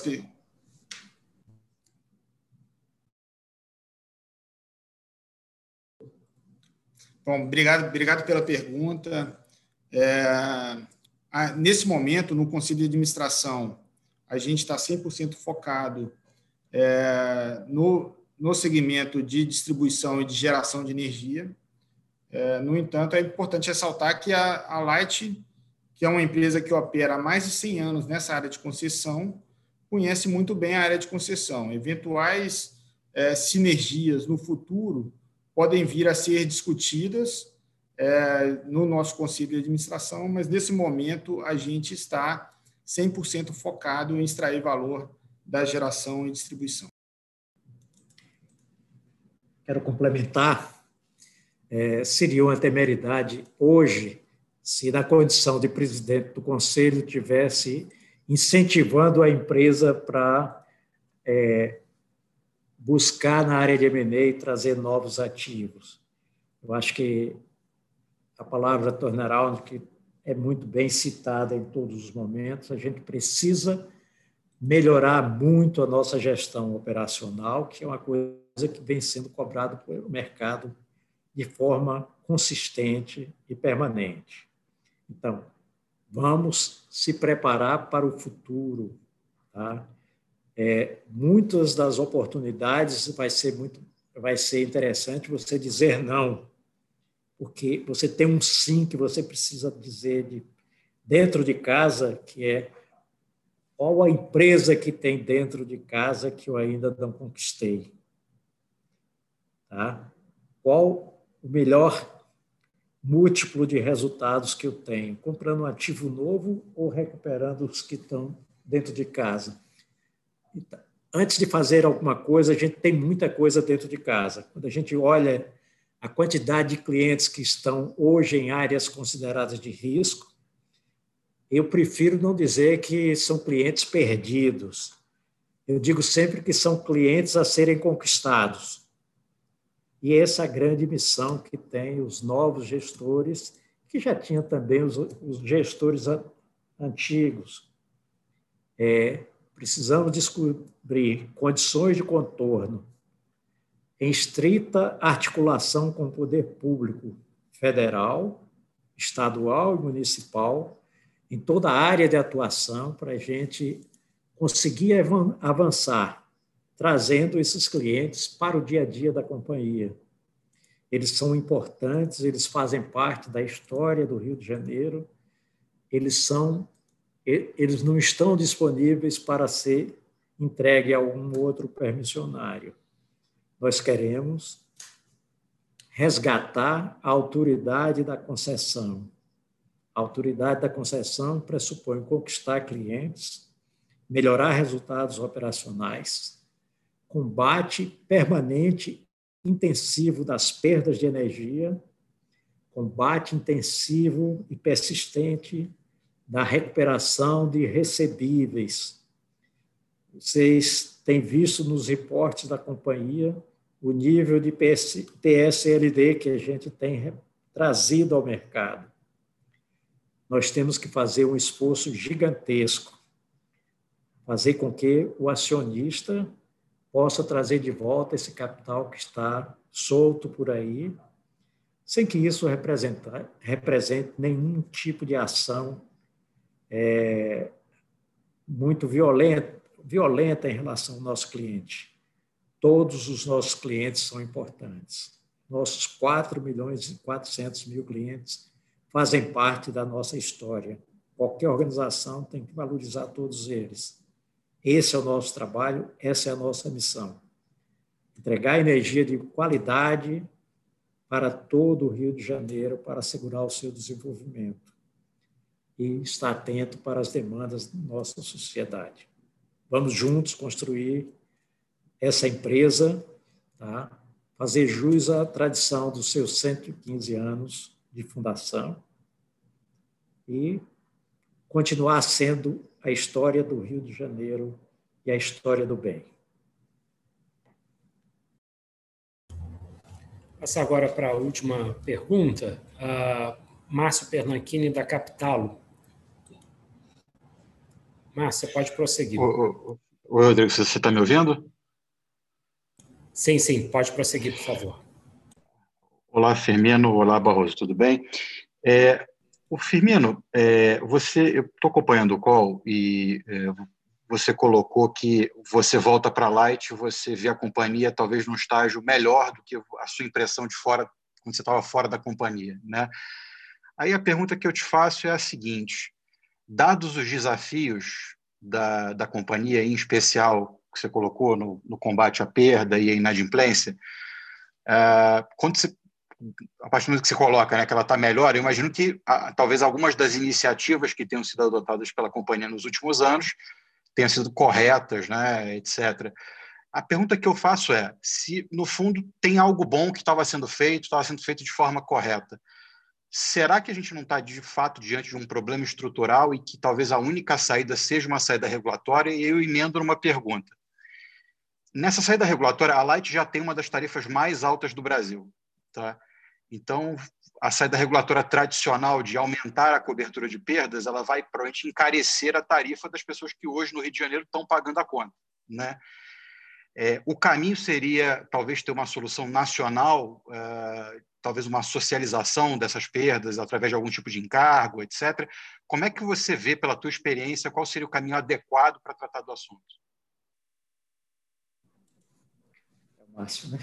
Speaker 3: Bom, obrigado, obrigado pela pergunta. É, nesse momento, no Conselho de Administração, a gente está 100% focado é, no, no segmento de distribuição e de geração de energia. É, no entanto, é importante ressaltar que a, a Light, que é uma empresa que opera há mais de 100 anos nessa área de concessão, conhece muito bem a área de concessão. Eventuais é, sinergias no futuro podem vir a ser discutidas é, no nosso conselho de administração, mas nesse momento a gente está 100% focado em extrair valor da geração e distribuição.
Speaker 2: Quero complementar. É, seria uma temeridade hoje se, na condição de presidente do conselho, tivesse incentivando a empresa para é, buscar na área de M&A trazer novos ativos. Eu acho que a palavra turnaround, que é muito bem citada em todos os momentos, a gente precisa melhorar muito a nossa gestão operacional, que é uma coisa que vem sendo cobrada pelo mercado de forma consistente e permanente. Então, vamos se preparar para o futuro. Tá? É, muitas das oportunidades vai ser muito vai ser interessante você dizer não. porque você tem um sim que você precisa dizer de dentro de casa, que é qual a empresa que tem dentro de casa que eu ainda não conquistei? Tá? Qual o melhor múltiplo de resultados que eu tenho, comprando um ativo novo ou recuperando os que estão dentro de casa. Então, antes de fazer alguma coisa, a gente tem muita coisa dentro de casa. Quando a gente olha a quantidade de clientes que estão hoje em áreas consideradas de risco, eu prefiro não dizer que são clientes perdidos. Eu digo sempre que são clientes a serem conquistados. E essa é a grande missão que tem os novos gestores, que já tinha também os, os gestores antigos. É, precisamos descobrir condições de contorno em estrita articulação com o poder público federal, estadual e municipal, em toda a área de atuação, para a gente conseguir avançar trazendo esses clientes para o dia a dia da companhia. Eles são importantes, eles fazem parte da história do Rio de Janeiro, eles são eles não estão disponíveis para ser entregue a algum outro permissionário. Nós queremos resgatar a autoridade da concessão. A autoridade da concessão pressupõe conquistar clientes, melhorar resultados operacionais, combate permanente, intensivo das perdas de energia, combate intensivo e persistente da recuperação de recebíveis. Vocês têm visto nos reportes da companhia o nível de PS, PSLD que a gente tem trazido ao mercado. Nós temos que fazer um esforço gigantesco, fazer com que o acionista possa trazer de volta esse capital que está solto por aí, sem que isso represente nenhum tipo de ação é, muito violenta, violenta em relação ao nosso cliente. Todos os nossos clientes são importantes. Nossos 4 milhões e 400 mil clientes fazem parte da nossa história. Qualquer organização tem que valorizar todos eles. Esse é o nosso trabalho, essa é a nossa missão. Entregar energia de qualidade para todo o Rio de Janeiro para assegurar o seu desenvolvimento e estar atento para as demandas da nossa sociedade. Vamos juntos construir essa empresa, tá? fazer jus à tradição dos seus 115 anos de fundação e continuar sendo a história do Rio de Janeiro e a história do bem.
Speaker 1: Passar agora para a última pergunta. Uh, Márcio Pernanchini, da Capitalo. Márcio, pode prosseguir.
Speaker 6: Oi, Rodrigo, você está me ouvindo?
Speaker 1: Sim, sim, pode prosseguir, por favor.
Speaker 6: Olá, Firmino. Olá, Barroso, tudo bem? É, o Firmino, é, você, eu estou acompanhando o call e é, você colocou que você volta para a Light, você vê a companhia talvez num estágio melhor do que a sua impressão de fora quando você estava fora da companhia, né? Aí a pergunta que eu te faço é a seguinte: dados os desafios da, da companhia, em especial que você colocou no, no combate à perda e à inadimplência, uh, quando você a partir do momento que você coloca né, que ela está melhor, eu imagino que talvez algumas das iniciativas que tenham sido adotadas pela companhia nos últimos anos tenham sido corretas, né, etc. A pergunta que eu faço é se, no fundo, tem algo bom que estava sendo feito, estava sendo feito de forma correta. Será que a gente não está, de fato, diante de um problema estrutural e que talvez a única saída seja uma saída regulatória? E eu emendo numa pergunta. Nessa saída regulatória, a Light já tem uma das tarifas mais altas do Brasil. Tá? Então, a saída regulatória tradicional de aumentar a cobertura de perdas, ela vai provavelmente encarecer a tarifa das pessoas que hoje no Rio de Janeiro estão pagando a conta. Né? É, o caminho seria talvez ter uma solução nacional, uh, talvez uma socialização dessas perdas através de algum tipo de encargo, etc. Como é que você vê, pela tua experiência, qual seria o caminho adequado para tratar do assunto?
Speaker 2: É Márcio, né?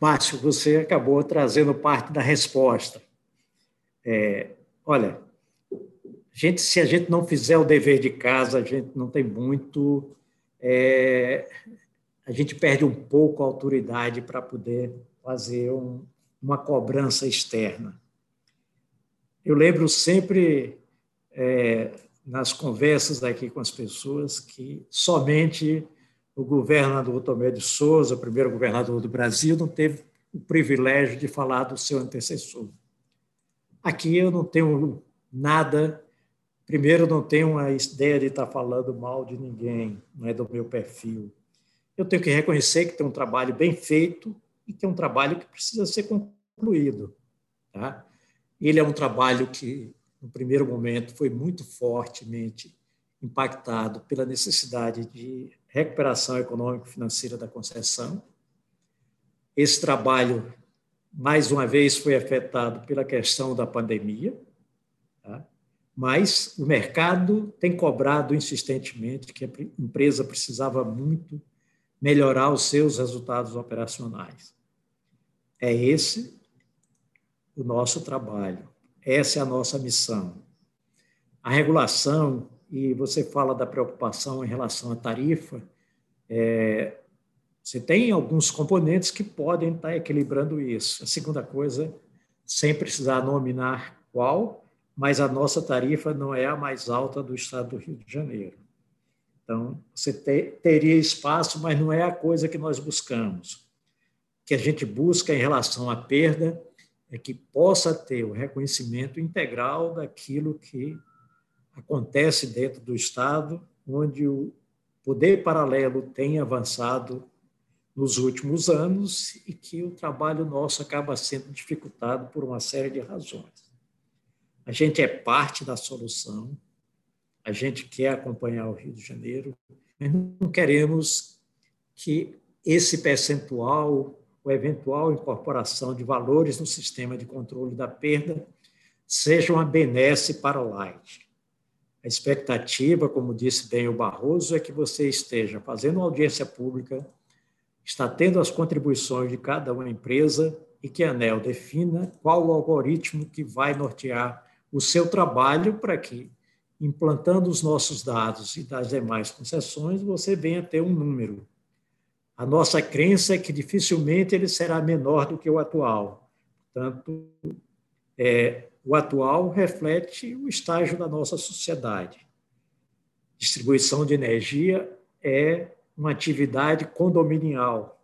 Speaker 2: Márcio, você acabou trazendo parte da resposta. É, olha, gente, se a gente não fizer o dever de casa, a gente não tem muito. É, a gente perde um pouco a autoridade para poder fazer um, uma cobrança externa. Eu lembro sempre, é, nas conversas aqui com as pessoas, que somente o governador Tomé de Souza, o primeiro governador do Brasil, não teve o privilégio de falar do seu antecessor. Aqui eu não tenho nada. Primeiro, não tenho uma ideia de estar falando mal de ninguém, não é do meu perfil. Eu tenho que reconhecer que tem um trabalho bem feito e que é um trabalho que precisa ser concluído. Tá? Ele é um trabalho que, no primeiro momento, foi muito fortemente impactado pela necessidade de recuperação econômico-financeira da concessão. Esse trabalho, mais uma vez, foi afetado pela questão da pandemia, tá? mas o mercado tem cobrado insistentemente que a empresa precisava muito melhorar os seus resultados operacionais. É esse o nosso trabalho, essa é a nossa missão. A regulação e você fala da preocupação em relação à tarifa, é, você tem alguns componentes que podem estar equilibrando isso. A segunda coisa, sem precisar nominar qual, mas a nossa tarifa não é a mais alta do estado do Rio de Janeiro. Então, você te, teria espaço, mas não é a coisa que nós buscamos. O que a gente busca em relação à perda é que possa ter o reconhecimento integral daquilo que acontece dentro do Estado, onde o poder paralelo tem avançado nos últimos anos e que o trabalho nosso acaba sendo dificultado por uma série de razões. A gente é parte da solução, a gente quer acompanhar o Rio de Janeiro, mas não queremos que esse percentual, ou eventual incorporação de valores no sistema de controle da perda, seja uma benesse para o Light. A expectativa, como disse bem o Barroso, é que você esteja fazendo audiência pública, está tendo as contribuições de cada uma empresa e que a ANEL defina qual o algoritmo que vai nortear o seu trabalho para que, implantando os nossos dados e das demais concessões, você venha ter um número. A nossa crença é que dificilmente ele será menor do que o atual. Portanto, é, o atual reflete o estágio da nossa sociedade. Distribuição de energia é uma atividade condominial.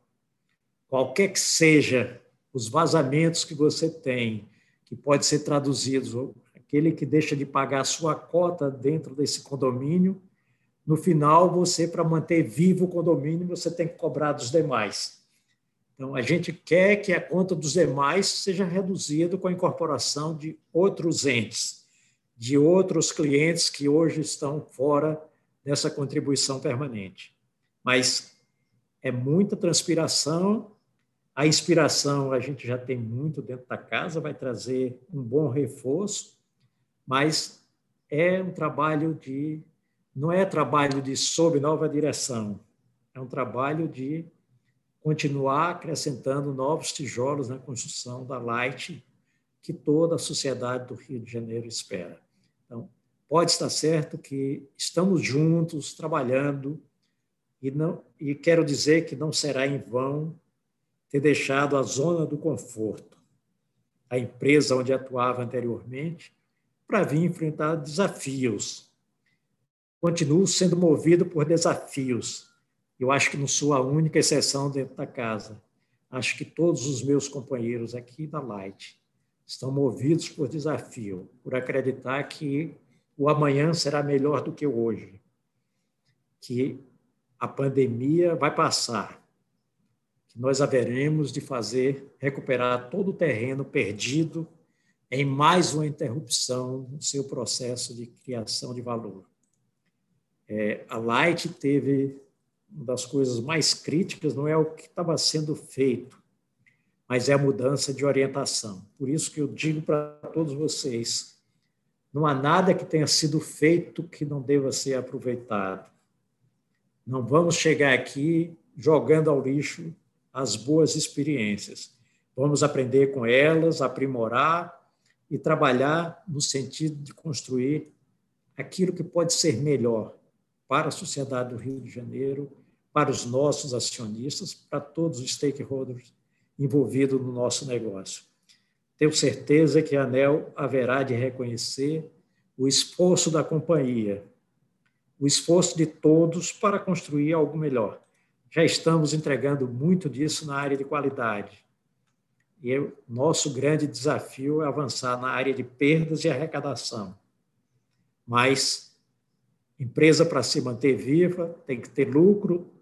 Speaker 2: Qualquer que seja os vazamentos que você tem, que pode ser traduzidos, aquele que deixa de pagar a sua cota dentro desse condomínio, no final, você, para manter vivo o condomínio, você tem que cobrar dos demais. Então, a gente quer que a conta dos demais seja reduzida com a incorporação de outros entes, de outros clientes que hoje estão fora dessa contribuição permanente. Mas é muita transpiração, a inspiração a gente já tem muito dentro da casa, vai trazer um bom reforço, mas é um trabalho de. Não é trabalho de sob nova direção, é um trabalho de continuar acrescentando novos tijolos na construção da Light que toda a sociedade do Rio de Janeiro espera. Então, pode estar certo que estamos juntos, trabalhando, e, não, e quero dizer que não será em vão ter deixado a zona do conforto, a empresa onde atuava anteriormente, para vir enfrentar desafios. Continuo sendo movido por desafios, eu acho que não sou a única exceção dentro da casa. Acho que todos os meus companheiros aqui da Light estão movidos por desafio, por acreditar que o amanhã será melhor do que hoje, que a pandemia vai passar, que nós haveremos de fazer recuperar todo o terreno perdido em mais uma interrupção no seu processo de criação de valor. É, a Light teve uma das coisas mais críticas não é o que estava sendo feito, mas é a mudança de orientação. Por isso que eu digo para todos vocês, não há nada que tenha sido feito que não deva ser aproveitado. Não vamos chegar aqui jogando ao lixo as boas experiências. Vamos aprender com elas, aprimorar e trabalhar no sentido de construir aquilo que pode ser melhor para a sociedade do Rio de Janeiro, para os nossos acionistas, para todos os stakeholders envolvidos no nosso negócio. Tenho certeza que a ANEL haverá de reconhecer o esforço da companhia, o esforço de todos para construir algo melhor. Já estamos entregando muito disso na área de qualidade. E o nosso grande desafio é avançar na área de perdas e arrecadação. Mas empresa para se manter viva tem que ter lucro,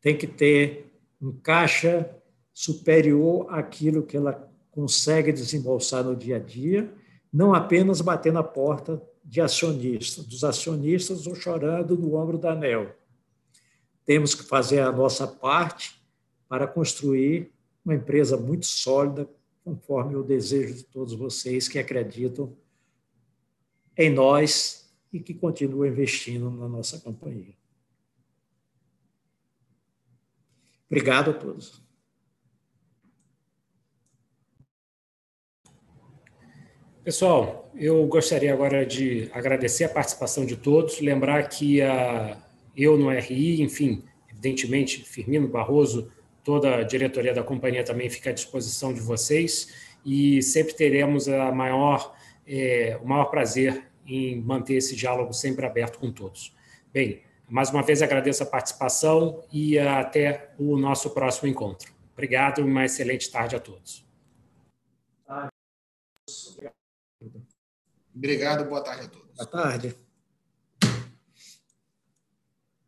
Speaker 2: tem que ter um caixa superior àquilo que ela consegue desembolsar no dia a dia, não apenas bater na porta de acionistas, dos acionistas ou chorando no ombro da ANEL. Temos que fazer a nossa parte para construir uma empresa muito sólida, conforme o desejo de todos vocês que acreditam em nós e que continuam investindo na nossa companhia. Obrigado a todos.
Speaker 1: Pessoal, eu gostaria agora de agradecer a participação de todos, lembrar que a, eu no RI, enfim, evidentemente, Firmino Barroso, toda a diretoria da companhia também fica à disposição de vocês e sempre teremos a maior, é, o maior prazer em manter esse diálogo sempre aberto com todos. Bem, mais uma vez agradeço a participação e até o nosso próximo encontro. Obrigado e uma excelente tarde a todos.
Speaker 3: Obrigado, boa tarde a todos.
Speaker 2: Boa tarde.